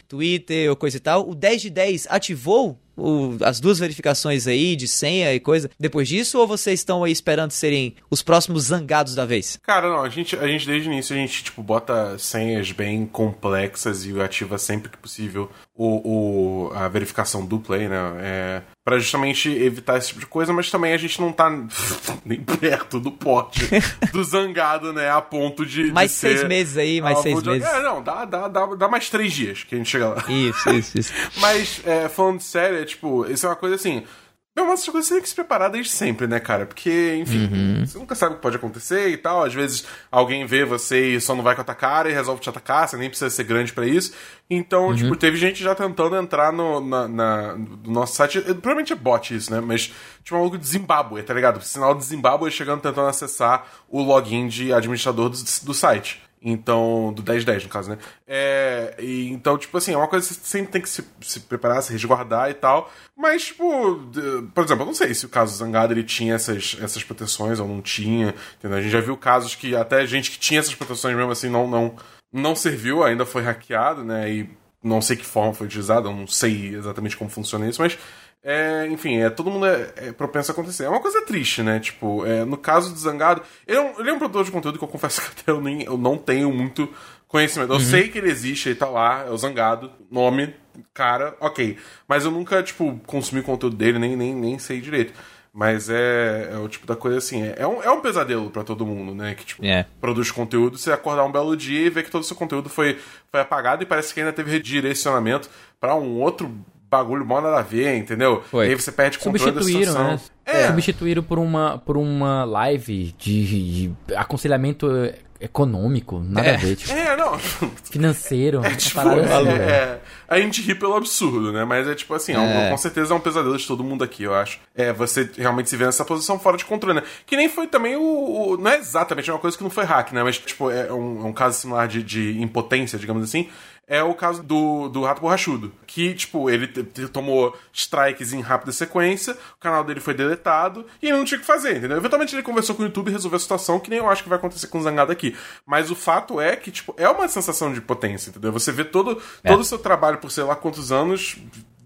[SPEAKER 1] Twitter ou coisa e tal? O 10 de 10 ativou o, as duas verificações aí de senha e coisa depois disso? Ou vocês estão aí esperando serem os próximos zangados da vez?
[SPEAKER 3] Cara, não, a gente, a gente desde o início a gente, tipo, bota senhas bem complexas e ativa sempre que possível o, o, a verificação dupla aí, né? É, para justamente evitar esse tipo de coisa, mas também a gente não tá nem perto do pote do zangado, né? A ponto de.
[SPEAKER 1] Mais
[SPEAKER 3] de
[SPEAKER 1] seis meses aí, mais seis de... meses.
[SPEAKER 3] É, não, dá, dá, dá, dá mais três dias que a gente chega lá.
[SPEAKER 1] Isso, isso, isso.
[SPEAKER 3] mas, é, falando sério, é, tipo, isso é uma coisa assim É uma dessas coisas que você tem que se preparar desde sempre, né, cara? Porque, enfim, uhum. você nunca sabe o que pode acontecer e tal. Às vezes alguém vê você e só não vai com a tua cara e resolve te atacar, você nem precisa ser grande para isso. Então, uhum. tipo, teve gente já tentando entrar no, na, na, no nosso site. Provavelmente é bot isso, né? Mas tinha um maluco de Zimbábue, tá ligado? Sinal de Zimbábue chegando tentando acessar o login de administrador do, do site. Então, do 1010, no caso, né? É, e, então, tipo assim, é uma coisa que você sempre tem que se, se preparar, se resguardar e tal. Mas, tipo, por exemplo, eu não sei se o caso Zangado ele tinha essas, essas proteções ou não tinha. Entendeu? A gente já viu casos que até gente que tinha essas proteções mesmo assim não, não, não serviu, ainda foi hackeado, né? E não sei que forma foi utilizada, eu não sei exatamente como funciona isso, mas é, enfim, é, todo mundo é, é, propenso a acontecer. É uma coisa triste, né? Tipo, é, no caso do Zangado, ele é, um, ele é um produtor de conteúdo que eu confesso que até eu, nem, eu não tenho muito conhecimento. Eu uhum. sei que ele existe, ele tá lá, é o Zangado, nome, cara, ok. Mas eu nunca, tipo, consumi conteúdo dele, nem, nem, nem sei direito. Mas é, é o tipo da coisa assim, é, é um, é um pesadelo para todo mundo, né? Que, tipo,
[SPEAKER 1] é.
[SPEAKER 3] produz conteúdo, você acordar um belo dia e ver que todo o seu conteúdo foi, foi apagado e parece que ainda teve redirecionamento para um outro bagulho mó nada a ver, entendeu?
[SPEAKER 2] Foi.
[SPEAKER 3] E aí você perde controle da situação. Né?
[SPEAKER 2] É. Substituíram por uma, por uma live de, de aconselhamento econômico, nada
[SPEAKER 3] é.
[SPEAKER 2] a ver, tipo,
[SPEAKER 3] é, não.
[SPEAKER 2] financeiro.
[SPEAKER 3] É, tipo, assim, é, é, a gente ri pelo absurdo, né? Mas é tipo assim, é. um, com certeza é um pesadelo de todo mundo aqui, eu acho. É, você realmente se vê nessa posição fora de controle, né? Que nem foi também o. o não é exatamente uma coisa que não foi hack, né? Mas, tipo, é um, um caso similar de, de impotência, digamos assim é o caso do, do Rato Borrachudo. Que, tipo, ele tomou strikes em rápida sequência, o canal dele foi deletado e ele não tinha o que fazer, entendeu? Eventualmente ele conversou com o YouTube e resolveu a situação, que nem eu acho que vai acontecer com o Zangado aqui. Mas o fato é que, tipo, é uma sensação de potência, entendeu? Você vê todo, é. todo o seu trabalho por sei lá quantos anos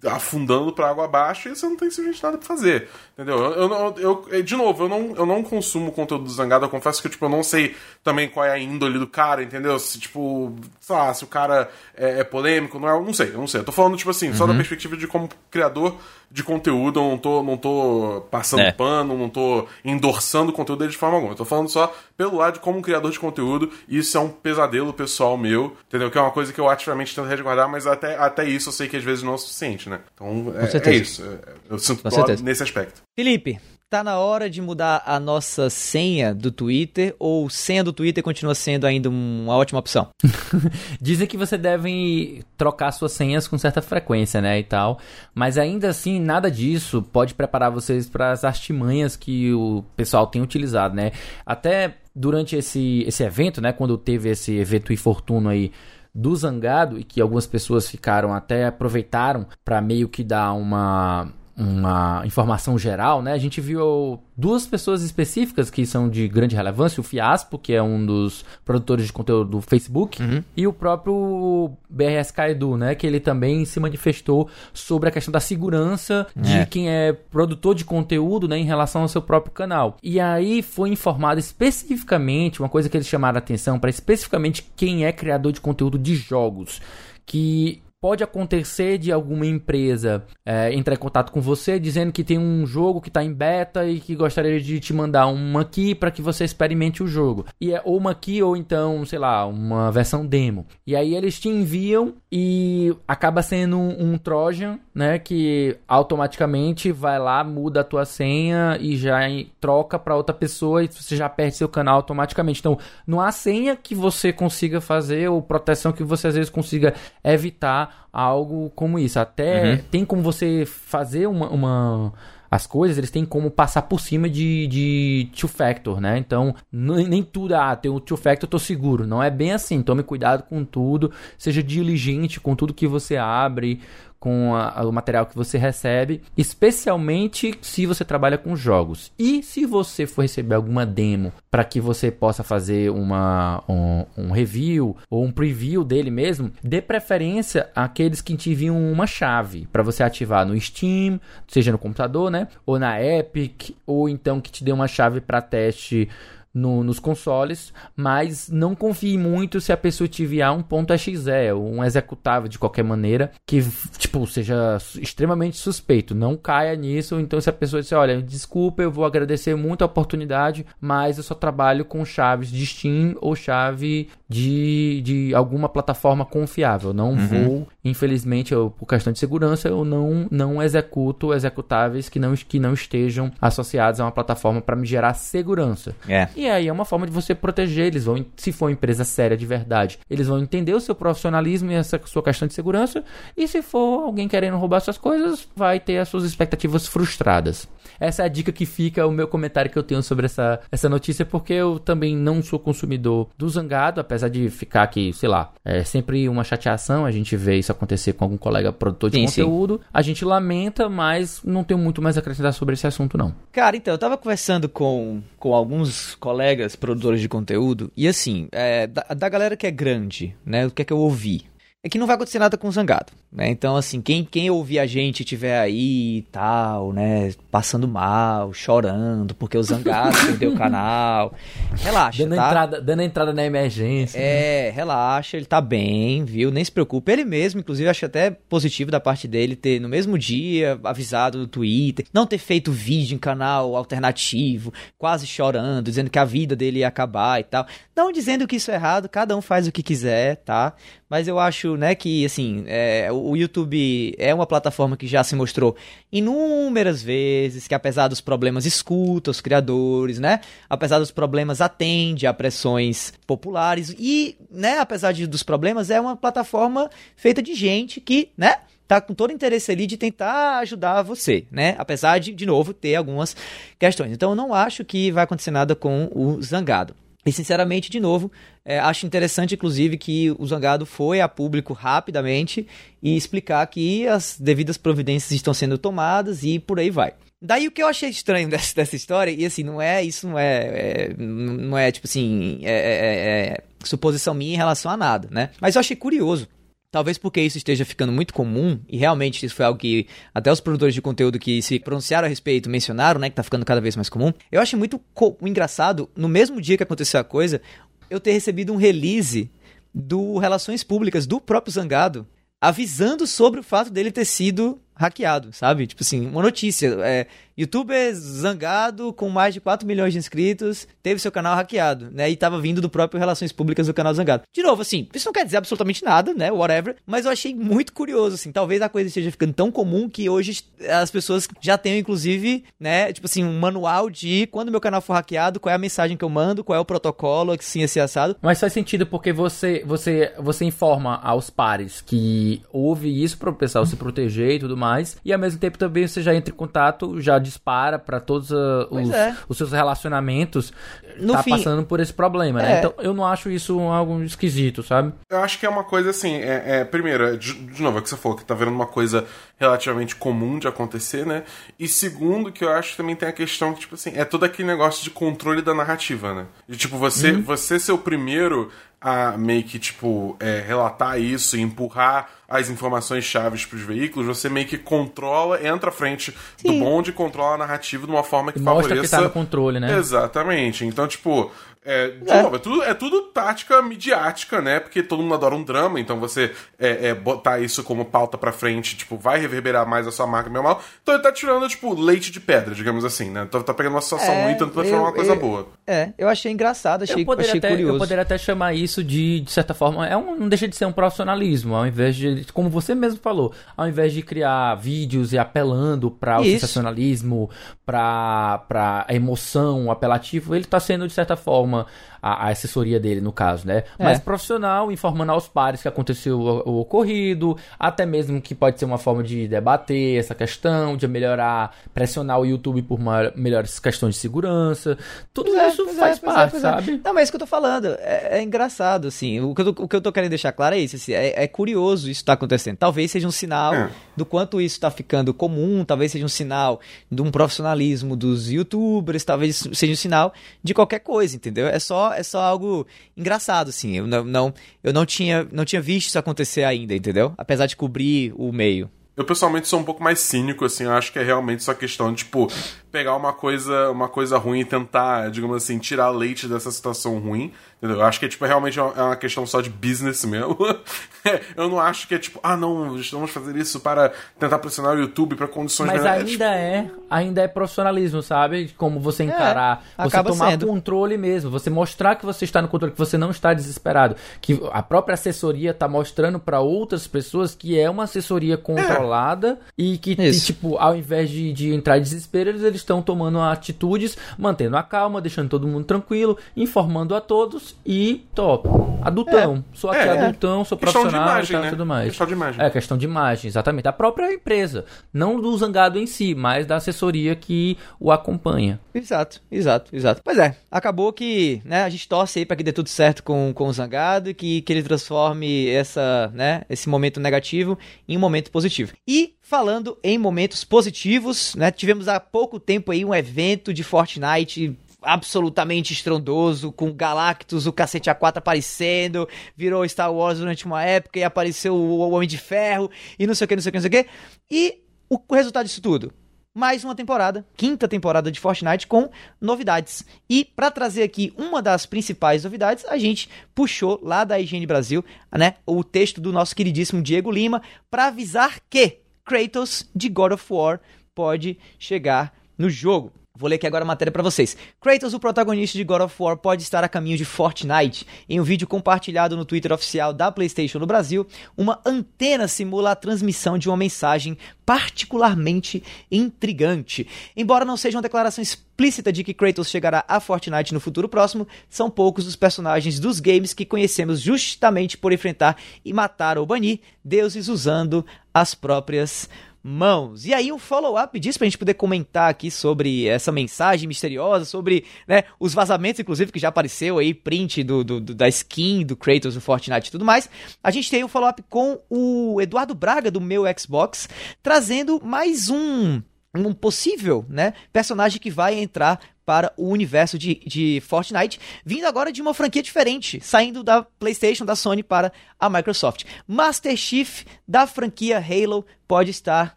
[SPEAKER 3] afundando para água abaixo e você não tem simplesmente nada pra fazer. Entendeu? Eu, eu, eu, de novo, eu não, eu não consumo conteúdo do Zangado, eu confesso que tipo, eu não sei também qual é a índole do cara, entendeu? Se, tipo, sei lá, se o cara é, é polêmico, não é. Não sei, eu não sei. Eu tô falando, tipo assim, uhum. só da uhum. perspectiva de como criador de conteúdo, eu não tô, não tô passando é. pano, não tô endossando o conteúdo dele de forma alguma. Eu tô falando só pelo lado de como um criador de conteúdo, isso é um pesadelo pessoal meu, entendeu? Que é uma coisa que eu ativamente tento resguardar, mas até, até isso eu sei que às vezes não é o suficiente, né? Então é, é isso. Eu sinto dó nesse aspecto.
[SPEAKER 1] Felipe, tá na hora de mudar a nossa senha do Twitter ou senha do Twitter continua sendo ainda uma ótima opção?
[SPEAKER 2] Dizem que você deve trocar suas senhas com certa frequência, né, e tal, mas ainda assim nada disso pode preparar vocês para as artimanhas que o pessoal tem utilizado, né? Até durante esse, esse evento, né, quando teve esse evento infortuno aí do Zangado e que algumas pessoas ficaram até aproveitaram para meio que dar uma uma informação geral, né? A gente viu duas pessoas específicas que são de grande relevância, o Fiaspo, que é um dos produtores de conteúdo do Facebook, uhum. e o próprio BRSK Edu, né? Que ele também se manifestou sobre a questão da segurança de é. quem é produtor de conteúdo, né? Em relação ao seu próprio canal. E aí foi informado especificamente, uma coisa que eles chamaram a atenção, para especificamente quem é criador de conteúdo de jogos que Pode acontecer de alguma empresa é, entrar em contato com você dizendo que tem um jogo que está em beta e que gostaria de te mandar uma key para que você experimente o jogo. E é ou uma key ou então, sei lá, uma versão demo. E aí eles te enviam e acaba sendo um, um Trojan, né, que automaticamente vai lá, muda a tua senha e já troca para outra pessoa e você já perde seu canal automaticamente. Então, não há senha que você consiga fazer ou proteção que você às vezes consiga evitar algo como isso. Até uhum. tem como você fazer uma, uma as coisas, eles têm como passar por cima de, de two-factor, né? Então, nem tudo, ah, tem o two-factor, eu tô seguro. Não é bem assim. Tome cuidado com tudo, seja diligente com tudo que você abre, com a, o material que você recebe, especialmente se você trabalha com jogos. E se você for receber alguma demo para que você possa fazer uma, um, um, review ou um preview dele mesmo, dê preferência àqueles que te enviam uma chave para você ativar no Steam, seja no computador, né? Ou na Epic, ou então que te dê uma chave para teste no, nos consoles, mas não confie muito se a pessoa te enviar um ponto .exe, um executável de qualquer maneira, que, tipo, seja extremamente suspeito. Não caia nisso, então se a pessoa disser, olha, desculpa, eu vou agradecer muito a oportunidade, mas eu só trabalho com chaves de Steam ou chave de, de alguma plataforma confiável. Não uhum. vou, infelizmente, eu, por questão de segurança, eu não, não executo executáveis que não, que não estejam associados a uma plataforma para me gerar segurança.
[SPEAKER 1] É.
[SPEAKER 2] E aí é uma forma de você proteger. Eles vão, se for uma empresa séria de verdade, eles vão entender o seu profissionalismo e essa sua questão de segurança. E se for alguém querendo roubar suas coisas, vai ter as suas expectativas frustradas. Essa é a dica que fica o meu comentário que eu tenho sobre essa, essa notícia, porque eu também não sou consumidor do Zangado, apesar de ficar aqui, sei lá, é sempre uma chateação. A gente vê isso acontecer com algum colega produtor de sim, conteúdo. Sim. A gente lamenta, mas não tenho muito mais a acrescentar sobre esse assunto, não.
[SPEAKER 1] Cara, então, eu tava conversando com, com alguns colegas produtores de conteúdo, e assim, é, da, da galera que é grande, né? O que é que eu ouvi? É que não vai acontecer nada com o Zangado, né? Então, assim, quem, quem ouvir a gente tiver aí e tal, né, passando mal, chorando, porque o Zangado perdeu o canal, relaxa,
[SPEAKER 2] dando
[SPEAKER 1] tá?
[SPEAKER 2] Entrada, dando entrada na emergência.
[SPEAKER 1] É, né? relaxa, ele tá bem, viu? Nem se preocupe. Ele mesmo, inclusive, acho até positivo da parte dele ter, no mesmo dia, avisado no Twitter, não ter feito vídeo em canal alternativo, quase chorando, dizendo que a vida dele ia acabar e tal. Não dizendo que isso é errado, cada um faz o que quiser, tá? Mas eu acho, né, que, assim, é, o YouTube é uma plataforma que já se mostrou inúmeras vezes, que apesar dos problemas escuta os criadores, né? Apesar dos problemas atende a pressões populares e, né, apesar de, dos problemas, é uma plataforma feita de gente que, né, tá com todo interesse ali de tentar ajudar você, né? Apesar de, de novo, ter algumas questões. Então eu não acho que vai acontecer nada com o Zangado. E sinceramente, de novo, é, acho interessante, inclusive, que o Zangado foi a público rapidamente e explicar que as devidas providências estão sendo tomadas e por aí vai. Daí o que eu achei estranho dessa, dessa história, e assim, não é, isso não é, é não é tipo assim, é, é, é, é suposição minha em relação a nada, né? Mas eu achei curioso Talvez porque isso esteja ficando muito comum, e realmente isso foi algo que até os produtores de conteúdo que se pronunciaram a respeito mencionaram, né? Que tá ficando cada vez mais comum. Eu achei muito engraçado, no mesmo dia que aconteceu a coisa, eu ter recebido um release do Relações Públicas do próprio Zangado, avisando sobre o fato dele ter sido hackeado, sabe? Tipo assim, uma notícia. É, youtuber zangado com mais de 4 milhões de inscritos teve seu canal hackeado, né? E tava vindo do próprio Relações Públicas do canal Zangado. De novo, assim, isso não quer dizer absolutamente nada, né? Whatever. Mas eu achei muito curioso, assim. Talvez a coisa esteja ficando tão comum que hoje as pessoas já tenham, inclusive, né? Tipo assim, um manual de quando meu canal for hackeado, qual é a mensagem que eu mando, qual é o protocolo, assim, esse assado.
[SPEAKER 2] Mas faz sentido porque você, você, você informa aos pares que houve isso para o pessoal se proteger e tudo mais mais. E ao mesmo tempo também você já entra em contato, já dispara para todos uh, os, é. os, seus relacionamentos no tá fim, passando por esse problema, né? É. Então eu não acho isso algo esquisito, sabe?
[SPEAKER 3] Eu acho que é uma coisa assim, é, é primeiro, é, de, de, novo, é que você falou que tá vendo uma coisa relativamente comum de acontecer, né? E segundo, que eu acho que também tem a questão que, tipo assim, é todo aquele negócio de controle da narrativa, né? De tipo, você, uhum. você ser o primeiro a meio que, tipo, é, relatar isso e empurrar as informações chaves para os veículos, você meio que controla, entra à frente Sim. do bonde e controla a narrativa de uma forma que
[SPEAKER 2] Mostra
[SPEAKER 3] favoreça...
[SPEAKER 2] que tá no controle, né?
[SPEAKER 3] Exatamente. Então, tipo, é, de é. novo, é tudo, é tudo tática midiática, né? Porque todo mundo adora um drama, então você é, é, botar isso como pauta pra frente, tipo, vai reverberar mais a sua marca meu mal. Então ele tá tirando, tipo, leite de pedra, digamos assim, né? Então tá pegando uma situação é, ruim, tanto pra transformar uma coisa
[SPEAKER 1] eu,
[SPEAKER 3] boa.
[SPEAKER 1] É, eu achei engraçado, achei, eu achei
[SPEAKER 2] até,
[SPEAKER 1] curioso.
[SPEAKER 2] Eu poderia até chamar isso de, de certa forma, é um, não deixa de ser um profissionalismo, ao invés de, como você mesmo falou, ao invés de criar vídeos e apelando para o isso. sensacionalismo, pra, pra emoção, apelativo, ele tá sendo, de certa forma, uma a, a assessoria dele, no caso, né? É. Mas profissional, informando aos pares que aconteceu o, o, ocorrido, até mesmo que pode ser uma forma de debater essa questão, de melhorar, pressionar o YouTube por uma, melhores questões de segurança. Tudo é, isso faz é, parte, é, sabe?
[SPEAKER 1] Não, mas é isso que eu tô falando. É, é engraçado, assim. O que, eu, o que eu tô querendo deixar claro é isso. Assim, é, curioso isso tá acontecendo. Talvez seja um sinal do quanto isso tá ficando comum, talvez seja um sinal de um profissionalismo dos youtubers, talvez seja um sinal de qualquer coisa, entendeu? É só é só algo engraçado, assim. Eu não, não, eu não tinha, não tinha visto isso acontecer ainda, entendeu? Apesar de cobrir o meio.
[SPEAKER 3] Eu pessoalmente sou um pouco mais cínico, assim, eu acho que é realmente só questão de, tipo, pegar uma coisa, uma coisa ruim e tentar, digamos assim, tirar leite dessa situação ruim. Entendeu? Eu acho que é, tipo, realmente é uma questão só de business mesmo. eu não acho que é tipo, ah, não, estamos fazendo isso para tentar pressionar o YouTube para condições
[SPEAKER 2] Mas
[SPEAKER 3] melhores.
[SPEAKER 2] ainda
[SPEAKER 3] tipo...
[SPEAKER 2] é, ainda é profissionalismo, sabe? Como você encarar, é, você tomar sendo. controle mesmo, você mostrar que você está no controle, que você não está desesperado, que a própria assessoria está mostrando para outras pessoas que é uma assessoria controlada é. e que, e, tipo, ao invés de, de entrar em desespero, eles estão tomando atitudes, mantendo a calma, deixando todo mundo tranquilo, informando a todos e top. Adultão. É. Sou aqui é, adultão, sou questão profissional imagem, e tal, né? tudo mais.
[SPEAKER 3] Questão de imagem.
[SPEAKER 2] É, questão de imagem, exatamente. Da própria empresa. Não do zangado em si, mas da assessoria que o acompanha.
[SPEAKER 1] Exato, exato, exato. Pois é, acabou que né, a gente torce aí pra que dê tudo certo com, com o zangado e que, que ele transforme essa, né, esse momento negativo em um momento positivo. E falando em momentos positivos, né? Tivemos há pouco tempo aí um evento de Fortnite absolutamente estrondoso, com Galactus, o cacete A4 aparecendo, virou Star Wars durante uma época e apareceu o Homem de Ferro e não sei o que, não sei o que, não sei o que. E o resultado disso tudo? mais uma temporada, quinta temporada de Fortnite com novidades. E para trazer aqui uma das principais novidades, a gente puxou lá da IGN Brasil, né, o texto do nosso queridíssimo Diego Lima para avisar que Kratos de God of War pode chegar no jogo. Vou ler aqui agora a matéria para vocês. Kratos, o protagonista de God of War, pode estar a caminho de Fortnite. Em um vídeo compartilhado no Twitter oficial da PlayStation no Brasil, uma antena simula a transmissão de uma mensagem particularmente intrigante. Embora não seja uma declaração explícita de que Kratos chegará a Fortnite no futuro próximo, são poucos os personagens dos games que conhecemos justamente por enfrentar e matar ou banir deuses usando as próprias mãos. E aí um follow-up disso pra gente poder comentar aqui sobre essa mensagem misteriosa, sobre né, os vazamentos, inclusive, que já apareceu aí, print do, do, do da skin do Kratos do Fortnite e tudo mais. A gente tem um follow-up com o Eduardo Braga do meu Xbox, trazendo mais um um possível né, personagem que vai entrar para o universo de, de Fortnite, vindo agora de uma franquia diferente, saindo da PlayStation, da Sony para a Microsoft. Master Chief da franquia Halo pode estar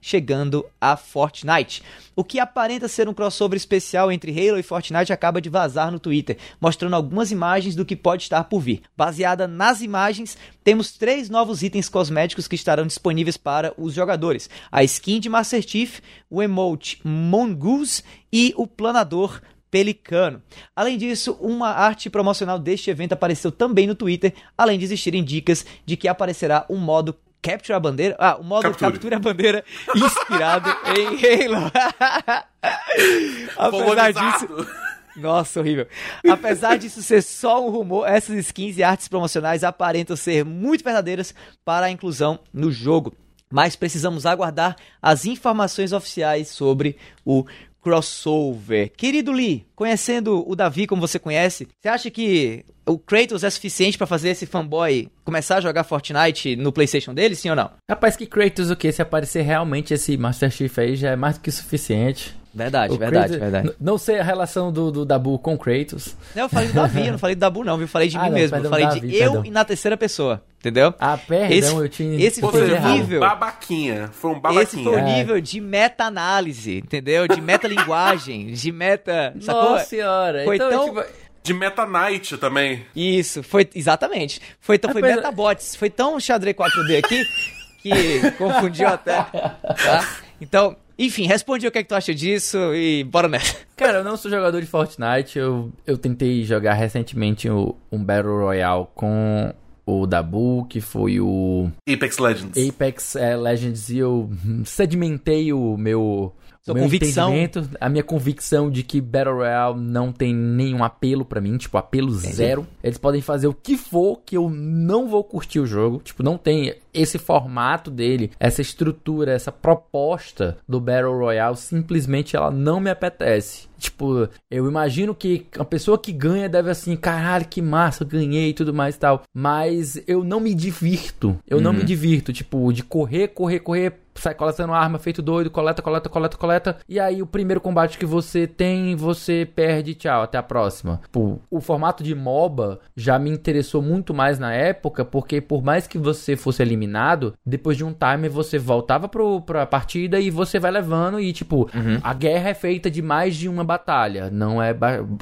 [SPEAKER 1] chegando a Fortnite. O que aparenta ser um crossover especial entre Halo e Fortnite acaba de vazar no Twitter, mostrando algumas imagens do que pode estar por vir. Baseada nas imagens, temos três novos itens cosméticos que estarão disponíveis para os jogadores: a skin de Master Chief, o emote Mongoose e o planador Pelicano. Além disso, uma arte promocional deste evento apareceu também no Twitter, além de existirem dicas de que aparecerá um modo Capture a Bandeira. Ah, o modo Capture, Capture a Bandeira inspirado em Halo. Apesar disso. Nossa, horrível. Apesar disso ser só um rumor, essas skins e artes promocionais aparentam ser muito verdadeiras para a inclusão no jogo. Mas precisamos aguardar as informações oficiais sobre o crossover. Querido Lee, conhecendo o Davi como você conhece, você acha que o Kratos é suficiente para fazer esse fanboy começar a jogar Fortnite no PlayStation dele, sim ou não?
[SPEAKER 2] Rapaz, que Kratos o que? Se aparecer realmente esse Master Chief aí já é mais do que suficiente.
[SPEAKER 1] Verdade, o verdade,
[SPEAKER 2] Kratos,
[SPEAKER 1] verdade.
[SPEAKER 2] Não sei a relação do, do Dabu com Kratos.
[SPEAKER 1] Não, eu falei do Davi, eu não falei do Dabu não, viu? Eu falei de ah, mim não, mesmo. Perdão, eu falei Davi, de perdão. eu e na terceira pessoa, entendeu?
[SPEAKER 2] Ah, perdão, esse, eu tinha...
[SPEAKER 1] Esse foi o nível...
[SPEAKER 3] Babaquinha, foi um babaquinha.
[SPEAKER 1] Esse foi o nível é. de meta-análise, entendeu? De meta-linguagem, de meta...
[SPEAKER 2] Sacou? Nossa senhora.
[SPEAKER 1] Foi então, tão...
[SPEAKER 3] Tipo... De Meta Knight também.
[SPEAKER 1] Isso, foi exatamente. Foi, então, foi Metabots. Foi tão xadrez 4D aqui que confundiu até. Tá? Então, enfim, responde o que, é que tu acha disso e bora nessa.
[SPEAKER 2] Cara, eu não sou jogador de Fortnite. Eu, eu tentei jogar recentemente um, um Battle Royale com o Dabu, que foi o.
[SPEAKER 3] Apex Legends.
[SPEAKER 2] Apex é, Legends e eu sedimentei o meu.
[SPEAKER 1] Sua meu convicção.
[SPEAKER 2] a minha convicção de que Battle Royale não tem nenhum apelo para mim, tipo, apelo zero. Eles podem fazer o que for que eu não vou curtir o jogo. Tipo, não tem esse formato dele, essa estrutura, essa proposta do Battle Royale, simplesmente ela não me apetece. Tipo, eu imagino que a pessoa que ganha deve assim, caralho, que massa, ganhei e tudo mais e tal. Mas eu não me divirto. Eu uhum. não me uhum. divirto, tipo, de correr, correr, correr sai coletando arma feito doido, coleta, coleta, coleta, coleta. E aí o primeiro combate que você tem, você perde, tchau, até a próxima. Pô, o formato de MOBA já me interessou muito mais na época, porque por mais que você fosse eliminado, depois de um timer você voltava pro, pra partida e você vai levando e tipo, uhum. a guerra é feita de mais de uma batalha. Não é.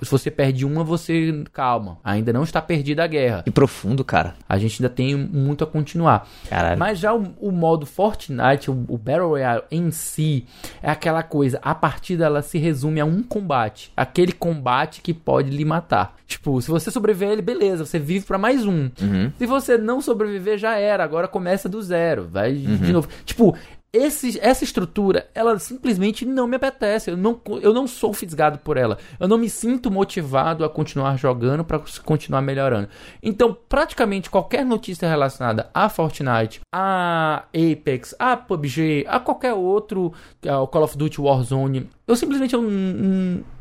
[SPEAKER 2] Se você perde uma, você. Calma. Ainda não está perdida a guerra.
[SPEAKER 1] Que profundo, cara.
[SPEAKER 2] A gente ainda tem muito a continuar. Caralho. Mas já o, o modo Fortnite, o, o, Battle Royale em si, é aquela coisa. A partida ela se resume a um combate. Aquele combate que pode lhe matar. Tipo, se você sobreviver ele, beleza, você vive para mais um. Uhum. Se você não sobreviver, já era. Agora começa do zero. Vai uhum. de novo. Tipo, esse, essa estrutura, ela simplesmente não me apetece. Eu não, eu não sou fisgado por ela. Eu não me sinto motivado a continuar jogando para continuar melhorando. Então, praticamente qualquer notícia relacionada a Fortnite, a Apex, a PUBG, a qualquer outro, o Call of Duty Warzone, eu simplesmente eu,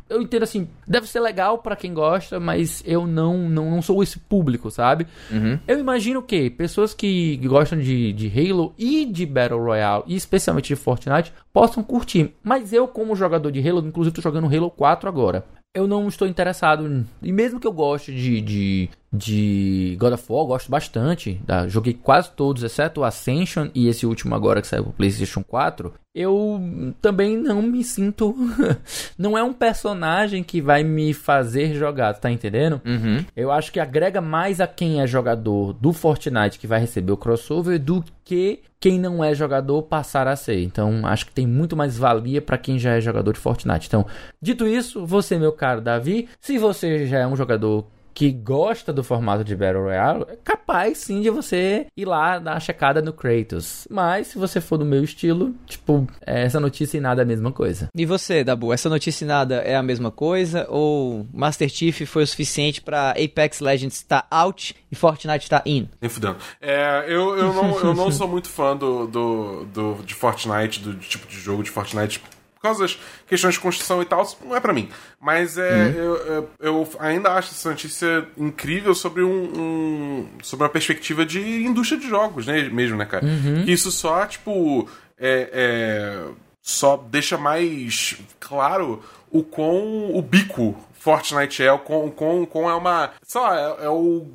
[SPEAKER 2] eu entendo assim, deve ser legal para quem gosta, mas eu não, não, não sou esse público, sabe? Uhum. Eu imagino que pessoas que gostam de, de Halo e de Battle Royale, e especialmente de Fortnite, possam curtir. Mas eu, como jogador de Halo, inclusive tô jogando Halo 4 agora eu não estou interessado. E mesmo que eu goste de, de, de God of War, gosto bastante. Tá? Joguei quase todos, exceto o Ascension e esse último agora que saiu pro PlayStation 4. Eu também não me sinto. não é um personagem que vai me fazer jogar, tá entendendo? Uhum. Eu acho que agrega mais a quem é jogador do Fortnite que vai receber o crossover do que quem não é jogador passar a ser. Então, acho que tem muito mais valia para quem já é jogador de Fortnite. Então, dito isso, você, meu caro Davi, se você já é um jogador que gosta do formato de Battle Royale, é capaz sim de você ir lá dar uma checada no Kratos. Mas se você for do meu estilo, tipo, é, essa notícia e nada é a mesma coisa.
[SPEAKER 1] E você, Dabu, essa notícia e nada é a mesma coisa? Ou Master Chief foi o suficiente para Apex Legends estar tá out e Fortnite estar tá in?
[SPEAKER 3] Nem fudendo. É, eu, eu, não, eu não sou muito fã do, do, do, de Fortnite, do tipo de jogo de Fortnite causa das questões de construção e tal, não é para mim. Mas é, uhum. eu, eu, ainda acho essa notícia incrível sobre um, um, sobre uma perspectiva de indústria de jogos, né, mesmo, né, cara? Uhum. Isso só, tipo, é, é, só deixa mais claro o quão o bico Fortnite é, o quão, quão, quão é uma. Só é, é o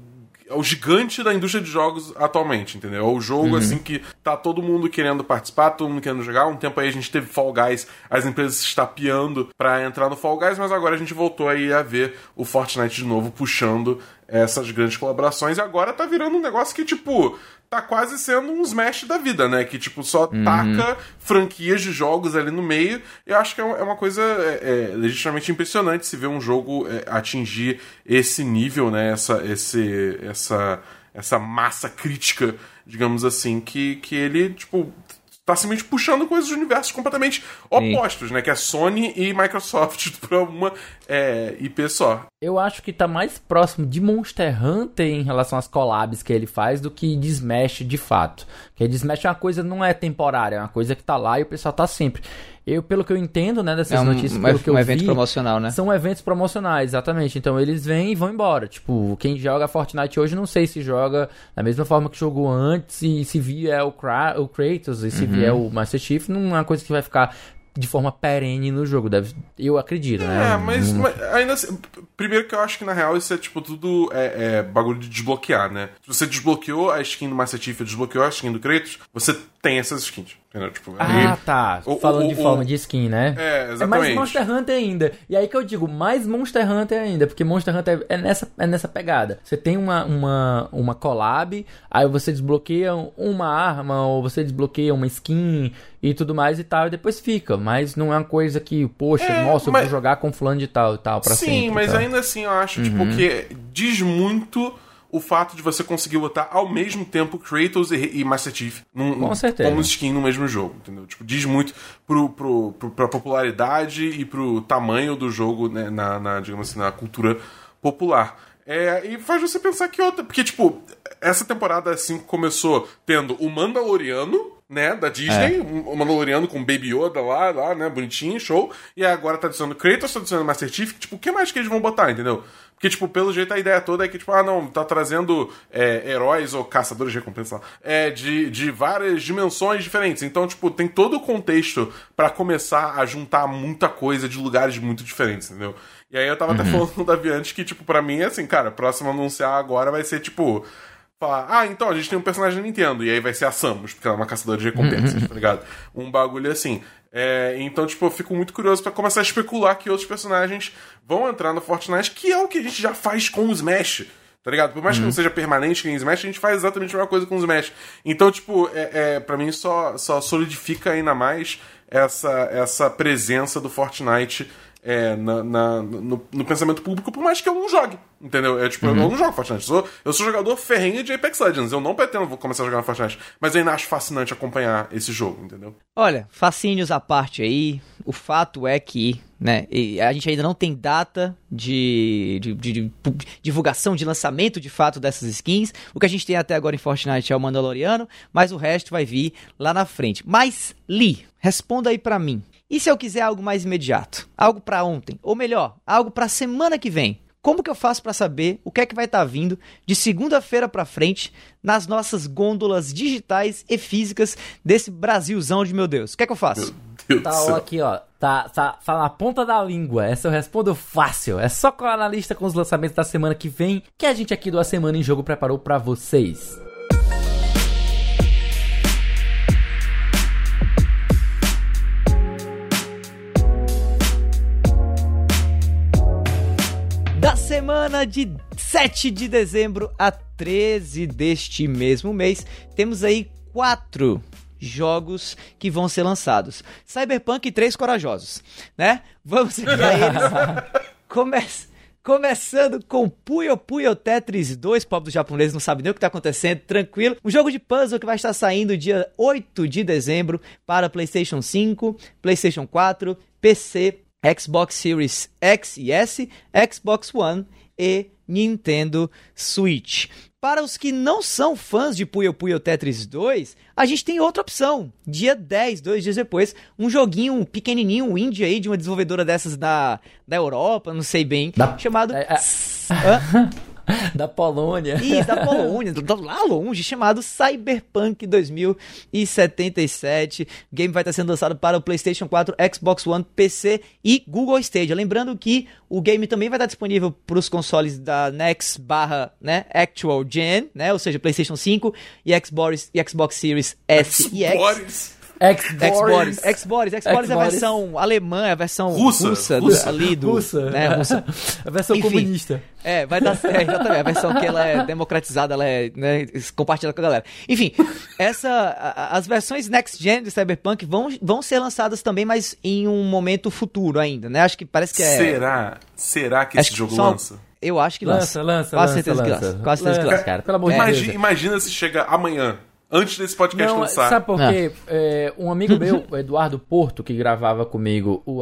[SPEAKER 3] é o gigante da indústria de jogos atualmente, entendeu? É o jogo, uhum. assim, que tá todo mundo querendo participar, todo mundo querendo jogar. Um tempo aí a gente teve Fall Guys, as empresas se estapeando para entrar no Fall Guys, mas agora a gente voltou aí a ver o Fortnite de novo puxando essas grandes colaborações e agora tá virando um negócio que, tipo, tá quase sendo um Smash da vida, né? Que, tipo, só uhum. taca franquias de jogos ali no meio. Eu acho que é, é uma coisa é, é, legitimamente impressionante se ver um jogo é, atingir esse nível, né? Essa, esse, essa, essa massa crítica, digamos assim, que, que ele, tipo, tá simplesmente puxando coisas de universos completamente opostos, Sim. né? Que é Sony e Microsoft pra uma é, IP só.
[SPEAKER 2] Eu acho que tá mais próximo de Monster Hunter em relação às collabs que ele faz do que de Smash de fato. Porque de Smash é uma coisa não é temporária, é uma coisa que tá lá e o pessoal tá sempre. Eu, pelo que eu entendo, né, dessas é um, notícias, pelo que eu
[SPEAKER 1] um evento vi, promocional, né?
[SPEAKER 2] São eventos promocionais, exatamente. Então eles vêm e vão embora. Tipo, quem joga Fortnite hoje não sei se joga da mesma forma que jogou antes e se vier o, Kra o Kratos e se uhum. vier o Master Chief, não é uma coisa que vai ficar de forma perene no jogo, deve, eu acredito, né?
[SPEAKER 3] É, mas, mas, ainda assim, primeiro que eu acho que na real isso é tipo tudo é, é, bagulho de desbloquear, né? Se você desbloqueou a skin do Master Chief, desbloqueou a skin do Kratos, você tem essas skins. Tipo,
[SPEAKER 2] ah, tá. O, Falando o, de o, forma de skin, né?
[SPEAKER 3] É, exatamente.
[SPEAKER 2] É mais Monster Hunter ainda. E aí que eu digo, mais Monster Hunter ainda, porque Monster Hunter é nessa, é nessa pegada. Você tem uma, uma, uma collab, aí você desbloqueia uma arma, ou você desbloqueia uma skin e tudo mais e tal, e depois fica. Mas não é uma coisa que, poxa, é, nossa, mas... eu vou jogar com fulano de tal e tal pra
[SPEAKER 3] Sim,
[SPEAKER 2] sempre.
[SPEAKER 3] Sim, mas ainda assim eu acho, tipo, uhum. tipo, que diz muito o fato de você conseguir botar ao mesmo tempo Kratos e, e Master Chief num,
[SPEAKER 2] Com certeza.
[SPEAKER 3] como skin no mesmo jogo, entendeu? Tipo, diz muito pro, pro, pro, pra popularidade e pro tamanho do jogo, né, na, na, digamos assim, na cultura popular. É, e faz você pensar que outra. Porque, tipo, essa temporada assim começou tendo o Mandaloriano, né, da Disney,
[SPEAKER 1] É.
[SPEAKER 3] o Mandaloriano com Baby Yoda lá, lá, né, bonitinho, show. E agora tá adicionando Kratos, tá adicionando Master Chief, tipo, o que mais que eles vão botar, entendeu? Porque, tipo, pelo jeito a ideia toda é que, tipo, ah, não, tá trazendo é, heróis ou caçadores de recompensa lá, é, de, de várias dimensões diferentes. Então, tipo, tem todo o contexto pra começar a juntar muita coisa de lugares muito diferentes, entendeu? E aí eu tava até falando o Davi antes que, tipo, pra mim é assim, cara, próximo a anunciar agora vai ser, tipo, falar, ah, então, a gente tem um personagem da Nintendo, e aí vai ser a Samus, porque ela é uma caçadora de recompensas, tá ligado? Um bagulho assim. É, então, tipo, eu fico muito curioso pra começar a especular que outros personagens vão entrar no Fortnite, que é o que a gente já faz com o Smash. Tá ligado? Por mais que não seja permanente em Smash, a gente faz exatamente a mesma coisa com o Smash. Então, tipo, é, é, pra mim só, só solidifica ainda mais essa, essa presença do Fortnite é, na, na- no, no pensamento público, por mais que eu não jogue. Entendeu? É tipo, eu não jogo Fortnite. Eu sou, eu sou jogador ferrenho de Apex Legends. Eu não pretendo vou começar a jogar Fortnite. Mas eu ainda acho fascinante acompanhar esse jogo, entendeu?
[SPEAKER 1] Olha, fascínios à parte aí, o fato é que, né, a gente ainda não tem data de, de, de- de divulgação, de lançamento de fato dessas skins. O que a gente tem até agora em Fortnite é o Mandaloriano, mas o resto vai vir lá na frente. Mas, Lee, responda aí pra mim. E se eu quiser algo mais imediato? Algo pra ontem? Ou melhor, algo pra semana que vem? Como que eu faço pra saber o que é que vai estar vindo de segunda-feira pra frente nas nossas gôndolas digitais e físicas desse Brasilzão de meu Deus? O que é que eu faço?
[SPEAKER 2] Tá ó, aqui, ó. Tá, tá, tá na ponta da língua. Essa eu respondo fácil. É só colar na lista com os lançamentos da semana que vem que a gente aqui do A Semana em Jogo preparou pra vocês.
[SPEAKER 1] Semana de 7 de dezembro a 13 deste mesmo mês, temos aí quatro jogos que vão ser lançados. Cyberpunk e Três Corajosos, né? Vamos seguir a eles. Come- Começando com Puyo Puyo Tetris 2, pobre do japonês não sabe nem o que está acontecendo, tranquilo. Um jogo de puzzle que vai estar saindo dia 8 de dezembro para PlayStation 5, PlayStation 4, PC, Xbox Series X e S, Xbox One e Nintendo Switch. Para os que não são fãs de Puyo Puyo Tetris 2, a gente tem outra opção. Dia 10, dois dias depois, um joguinho pequenininho, um indie aí, de uma desenvolvedora dessas da, da Europa, não sei bem,
[SPEAKER 2] Da-
[SPEAKER 1] chamado...
[SPEAKER 2] É, é. Da Polônia.
[SPEAKER 1] Ih, da Polônia, do- do- lá longe, chamado Cyberpunk 2077. O game vai estar sendo lançado para o PlayStation 4, Xbox One, PC e Google Stadia. Lembrando que o game também vai estar disponível para os consoles da Next barra, né, Actual Gen, né, ou seja, PlayStation 5 e Xbox, e Xbox Series S e X.
[SPEAKER 3] Boris.
[SPEAKER 1] Xbox, Xbox, Xbox é a versão alemã, é a versão
[SPEAKER 3] Russa,
[SPEAKER 1] russa, do-
[SPEAKER 3] russa.
[SPEAKER 1] ali do,
[SPEAKER 2] Russa.
[SPEAKER 1] né, russa.
[SPEAKER 2] A versão
[SPEAKER 1] Enfim.
[SPEAKER 2] comunista.
[SPEAKER 1] É, vai dar certo, exatamente. A versão que ela é democratizada, ela é né, compartilhada com a galera. Enfim, essa, a- as versões next gen de Cyberpunk vão, vão ser lançadas também, mas em um momento futuro ainda, né? Acho que parece que é.
[SPEAKER 3] Será? Será que
[SPEAKER 1] acho
[SPEAKER 3] esse jogo
[SPEAKER 1] só-
[SPEAKER 3] lança?
[SPEAKER 1] Eu acho que lança.
[SPEAKER 2] Lança, lança,
[SPEAKER 1] Quase
[SPEAKER 2] lança,
[SPEAKER 1] certeza que
[SPEAKER 2] lança.
[SPEAKER 1] lança. Quase certeza que
[SPEAKER 2] Lança,
[SPEAKER 1] lança.
[SPEAKER 2] cara, pelo amor de Deus.
[SPEAKER 3] imagina se chega amanhã, antes desse podcast
[SPEAKER 2] Não,
[SPEAKER 3] lançar.
[SPEAKER 2] sabe por quê? É, um amigo meu, o Eduardo Porto, que gravava comigo o,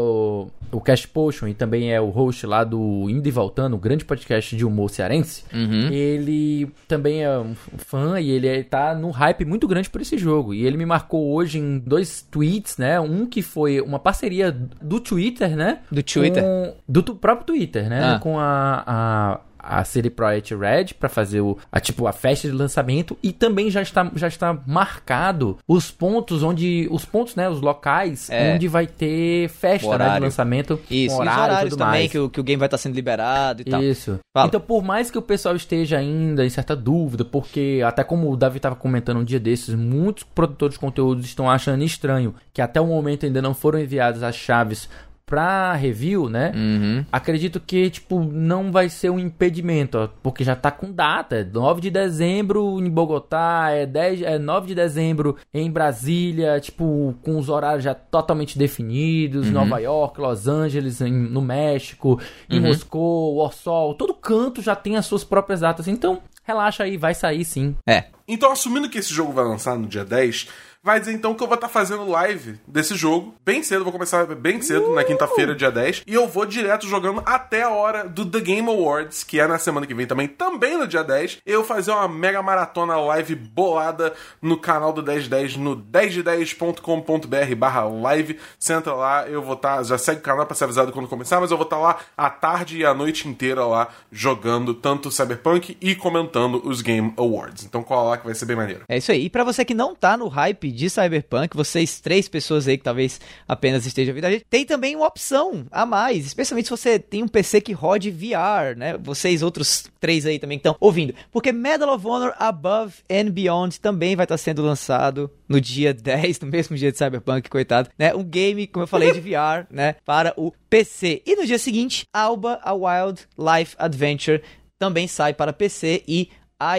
[SPEAKER 2] o, o Cast Potion e também é o host lá do Indo e Voltando, o grande podcast de humor cearense,
[SPEAKER 1] Uhum.
[SPEAKER 2] ele também é um fã e ele é- tá no hype muito grande por esse jogo. E ele me marcou hoje em dois tweets, né? Um que foi uma parceria do Twitter, né?
[SPEAKER 1] Do Twitter?
[SPEAKER 2] Com- do próprio Twitter, né?
[SPEAKER 1] Ah.
[SPEAKER 2] Com a... a a CD Projekt Red pra fazer o, a, tipo, a festa de lançamento e também já está, já está marcado os pontos onde os pontos, né, os locais
[SPEAKER 1] É.
[SPEAKER 2] onde vai ter festa né, de
[SPEAKER 1] Horário.
[SPEAKER 2] lançamento,
[SPEAKER 1] Isso,
[SPEAKER 2] com
[SPEAKER 1] e os
[SPEAKER 2] horário
[SPEAKER 1] horários também,
[SPEAKER 2] mais.
[SPEAKER 1] que o, que o game vai estar sendo liberado e tal.
[SPEAKER 2] Isso.
[SPEAKER 1] Fala.
[SPEAKER 2] Então, por mais que o pessoal esteja ainda em certa dúvida, porque até como o Davi estava comentando um dia desses, muitos produtores de conteúdo estão achando estranho que até o momento ainda não foram enviadas as chaves pra review, né?
[SPEAKER 1] Uhum.
[SPEAKER 2] Acredito que, tipo, não vai ser um impedimento, ó, porque já tá com data. É 9 de dezembro em Bogotá, é, 10, é 9 de dezembro em Brasília, tipo, com os horários já totalmente definidos. Nova York, Los Angeles, em- no México, em Moscou, Warsaw, todo canto já tem as suas próprias datas. Então, relaxa aí, vai sair sim.
[SPEAKER 1] É.
[SPEAKER 3] Então, assumindo que esse jogo vai lançar no dia 10, vai dizer então que eu vou estar tá fazendo live desse jogo bem cedo, vou começar bem cedo, uh! na quinta-feira, dia 10, e eu vou direto jogando até a hora do The Game Awards, que é na semana que vem também, também no dia 10, eu fazer uma mega maratona live bolada no canal do 1010, no 10de10.com.br barra live, você entra lá, eu vou estar, tá, já segue o canal pra ser avisado quando começar, mas eu vou estar tá lá a tarde e a noite inteira lá, jogando tanto Cyberpunk e comentando os Game Awards. Então cola lá que vai ser bem maneiro.
[SPEAKER 1] É isso aí. E pra você que não tá no hype de Cyberpunk, vocês três pessoas aí que talvez apenas estejam ouvindo a gente, tem também uma opção a mais, especialmente se você tem um PC que rode VR, né? Vocês outros três aí também estão ouvindo. Porque Medal of Honor Above and Beyond também vai estar tá sendo lançado no dia 10, no mesmo dia de Cyberpunk, coitado, né? Um game, como eu falei, de VR, né? Para o PC. E no dia seguinte, Alba A Wild Life Adventure também sai para PC e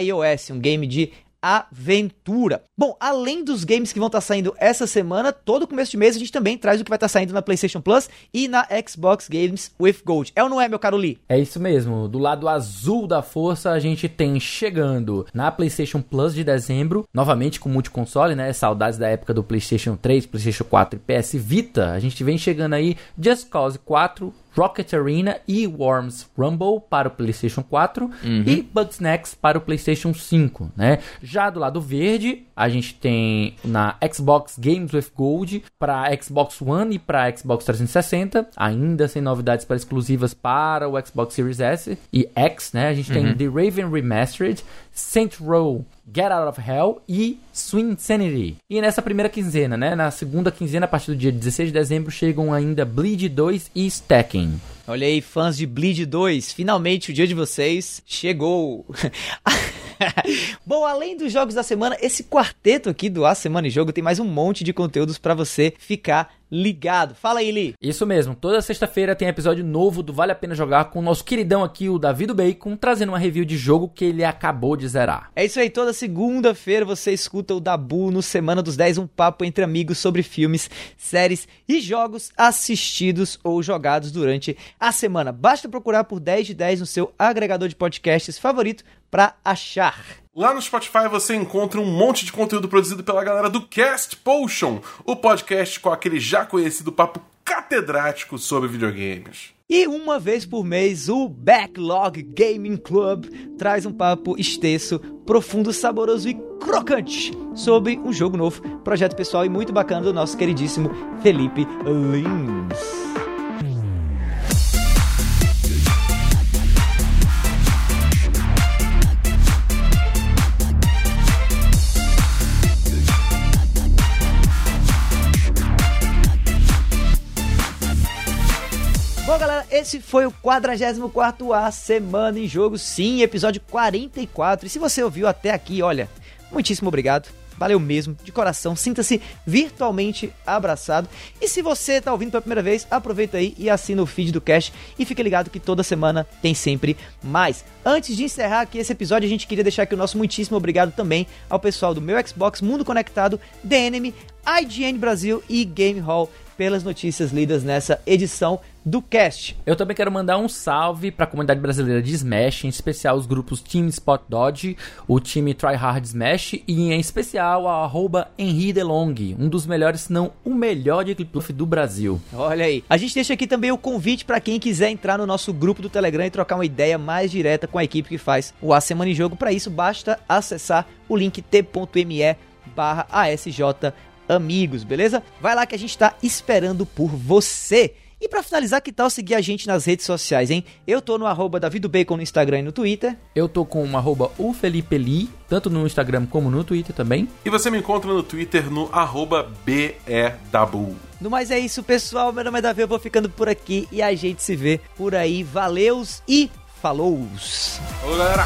[SPEAKER 1] iOS, um game de aventura. Bom, além dos games que vão estar tá saindo essa semana, todo começo de mês a gente também traz o que vai estar tá saindo na PlayStation Plus e na Xbox Games with Gold. É ou não é, meu caro Lee?
[SPEAKER 2] É isso mesmo. Do lado azul da força, a gente tem chegando na PlayStation Plus de dezembro, novamente com multiconsole, né? Saudades da época do PlayStation 3, PlayStation 4 e PS Vita. A gente vem chegando aí Just Cause 4, Rocket Arena e Worms Rumble para o PlayStation 4 uhum. e Bugsnax para o PlayStation 5, né? Já do lado verde, a gente tem na Xbox Games with Gold para Xbox One e para Xbox 360, ainda sem novidades para exclusivas para o Xbox Series S e X, né? A gente uhum. tem The Raven Remastered, Saint Row Get Out of Hell e Swing Insanity. E nessa primeira quinzena, né? Na segunda quinzena, a partir do dia 16 de dezembro, chegam ainda Bleed 2 e Stacking.
[SPEAKER 1] Olha aí, fãs de Bleed 2, finalmente o dia de vocês chegou. Bom, além dos jogos da semana, esse quarteto aqui do A Semana em Jogo tem mais um monte de conteúdos para você ficar ligado. Fala aí, Lee.
[SPEAKER 2] Isso mesmo. Toda sexta-feira tem episódio novo do Vale a Pena Jogar com o nosso queridão aqui, o Davi do Bacon, trazendo uma review de jogo que ele acabou de zerar.
[SPEAKER 1] É isso aí. Toda segunda-feira você escuta o Dabu no Semana dos 10, um papo entre amigos sobre filmes, séries e jogos assistidos ou jogados durante a semana. Basta procurar por 10 de 10 no seu agregador de podcasts favorito para achar.
[SPEAKER 3] Lá no Spotify você encontra um monte de conteúdo produzido pela galera do Cast Potion, o podcast com aquele já conhecido papo catedrático sobre videogames.
[SPEAKER 1] E uma vez por mês, o Backlog Gaming Club traz um papo extenso, profundo, saboroso e crocante sobre um jogo novo, projeto pessoal e muito bacana do nosso queridíssimo Felipe Lins. Galera, esse foi o 44 A Semana em Jogo, sim, episódio 44. E se você ouviu até aqui, olha, muitíssimo obrigado. Valeu mesmo, de coração. Sinta-se virtualmente abraçado. E se você está ouvindo pela primeira vez, aproveita aí e assina o feed do Cash e fique ligado que toda semana tem sempre mais. Antes de encerrar aqui esse episódio, a gente queria deixar aqui o nosso muitíssimo obrigado também ao pessoal do meu Xbox Mundo Conectado, DNM, IGN Brasil e Game Hall pelas notícias lidas nessa edição do cast.
[SPEAKER 2] Eu também quero mandar um salve para a comunidade brasileira de Smash, em especial os grupos Team Spot Dodge, o time Try Hard Smash e em especial a arroba Henri DeLong, um dos melhores, se não o melhor de Clipluff do Brasil.
[SPEAKER 1] Olha aí. A gente deixa aqui também o convite para quem quiser entrar no nosso grupo do Telegram e trocar uma ideia mais direta com a equipe que faz o A Semana em Jogo. Para isso, basta acessar o link t.me barra ASJ amigos, beleza? Vai lá que a gente tá esperando por você. E para finalizar, que tal seguir a gente nas redes sociais, hein? Eu tô no arroba Bacon no Instagram e no Twitter.
[SPEAKER 2] Eu tô com o arroba Li, tanto no Instagram como no Twitter também.
[SPEAKER 3] E você me encontra no Twitter no arroba BEDabu.
[SPEAKER 1] No mais é isso, pessoal. Meu nome é Davi, eu vou ficando por aqui e a gente se vê por aí. Valeus e falou!
[SPEAKER 3] Olá, galera!